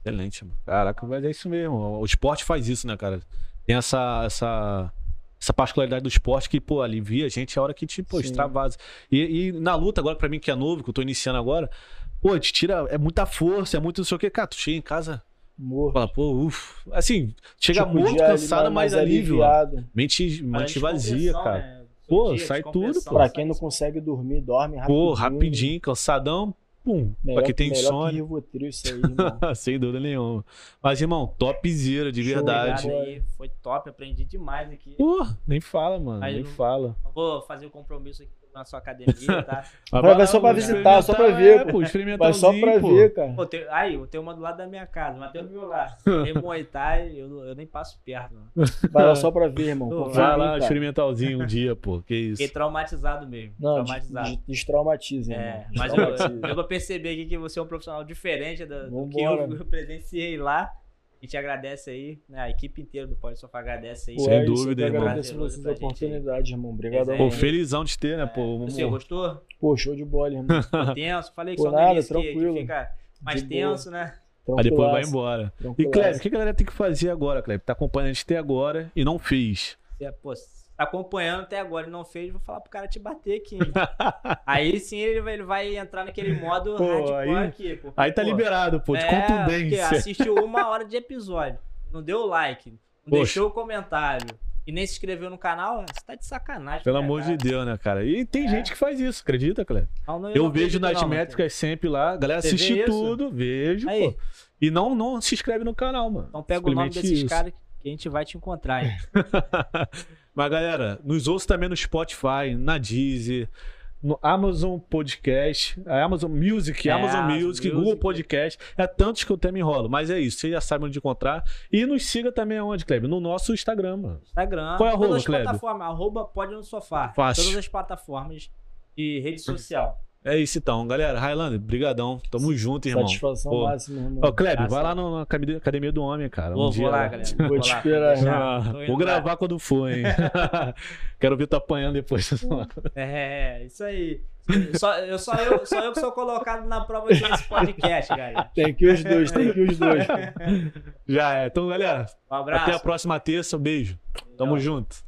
Excelente, mano. Caraca, mas é isso mesmo. O esporte faz isso, né, cara? Tem essa, essa, essa particularidade do esporte que, pô, alivia a gente a hora que te, pô, Sim. extravasa. E, e na luta, agora, pra mim que é novo, que eu tô iniciando agora, pô, te tira. É muita força, é muito não sei o que. Cara, tu chega em casa, Morto. fala, pô, ufa. Assim, chega Tipo, ali, cansado, mas mais alívio. Mente, Para mente vazia, cara. né? Pô, Dia, sai tudo, pô. Pra quem não consegue dormir, dorme rapidinho. Pô, rapidinho, cansadão, pum. Melhor, pra quem tem melhor sono. que Rivotril isso aí, irmão. Sem dúvida nenhuma. Mas, irmão, topzera, de Show, verdade. Aí, foi top, aprendi demais aqui. Pô, nem fala, mano, Aí nem não- fala. Eu Vou fazer o compromisso aqui na sua academia, tá? Mas Vai lá, só pra visitar, só pra ver, É, pô, Vai só pra pô. ver, cara. Pô, tem, aí, eu tenho uma do lado da minha casa, mas tem o meu lá. Tem Muay Thai, eu, eu nem passo perto, mano. Vai lá só pra ver, irmão. Pô, Vai lá, cara. experimentalzinho um dia, pô. Que isso. Fiquei traumatizado mesmo. Não, traumatizado. des- destraumatiza, irmão. É, mas eu, Destraumatiza. eu vou perceber aqui que você é um profissional diferente do, do que Vambora. eu presenciei lá. A gente agradece aí, né? A equipe inteira do Pode Sofá agradece aí. Pô, Sem é isso, dúvida, irmão. agradeço vocês a oportunidade, irmão. Obrigadão. Pô, Desenho. felizão de ter, né, pô. Você amor. gostou? Pô, show de bola, irmão. Tenso? Falei que Pô, só no nada, início que- que, tranquilo. fica mais De boa. tenso, né? Aí depois vai embora. E. Kleber, o que a galera tem que fazer agora, Kleber? Tá acompanhando a gente até agora e não fez. Você, pô, tá acompanhando até agora e não fez, vou falar pro cara te bater aqui. aí sim ele vai, ele vai entrar naquele modo Pô, hardcore aí- aqui. Porque, Aí tá pô, liberado, pô, de é, contundência. assistiu uma hora de episódio, não deu like, não Poxa. deixou o comentário e nem se inscreveu no canal, você tá de sacanagem. Pelo com a amor de cara. Deus, né, cara? E tem É. gente que faz isso, acredita, não, Eu vejo nas não, métricas sempre lá, a galera Você assiste tudo, vejo, Aí. pô. E não, não se inscreve no canal, mano. Então pega o nome desses caras que a gente vai te encontrar. hein? Mas, galera, nos ouça também no Spotify, na Deezer, no Amazon Podcast, Amazon Music, É, Amazon Music, Music. Google Podcast. É tantos que eu até me enrolo. Mas é isso, vocês já sabem onde encontrar. E nos siga também aonde, Kleber? No nosso Instagram, mano. Instagram, Qual é a todas arroba, as Kleber? plataformas, arroba pode no sofá. Fácil. Todas as plataformas de rede social. É isso então, galera. Highlander, brigadão. Tamo junto, irmão. Satisfação Pô. máxima, irmão. Ó, Kleber, Graças vai lá na academia do homem, cara. Vou, um dia vou lá, galera. Vou te lá, esperar, deixar. Ah, vou lá. gravar quando for, hein? Quero ver tu apanhando depois. É, isso aí. Só, eu, só, eu, só eu que sou colocado na prova desse podcast, galera. Tem que os dois, tem que os dois. Já é. Então, galera, Um abraço. até a próxima terça. Um beijo. Tamo junto.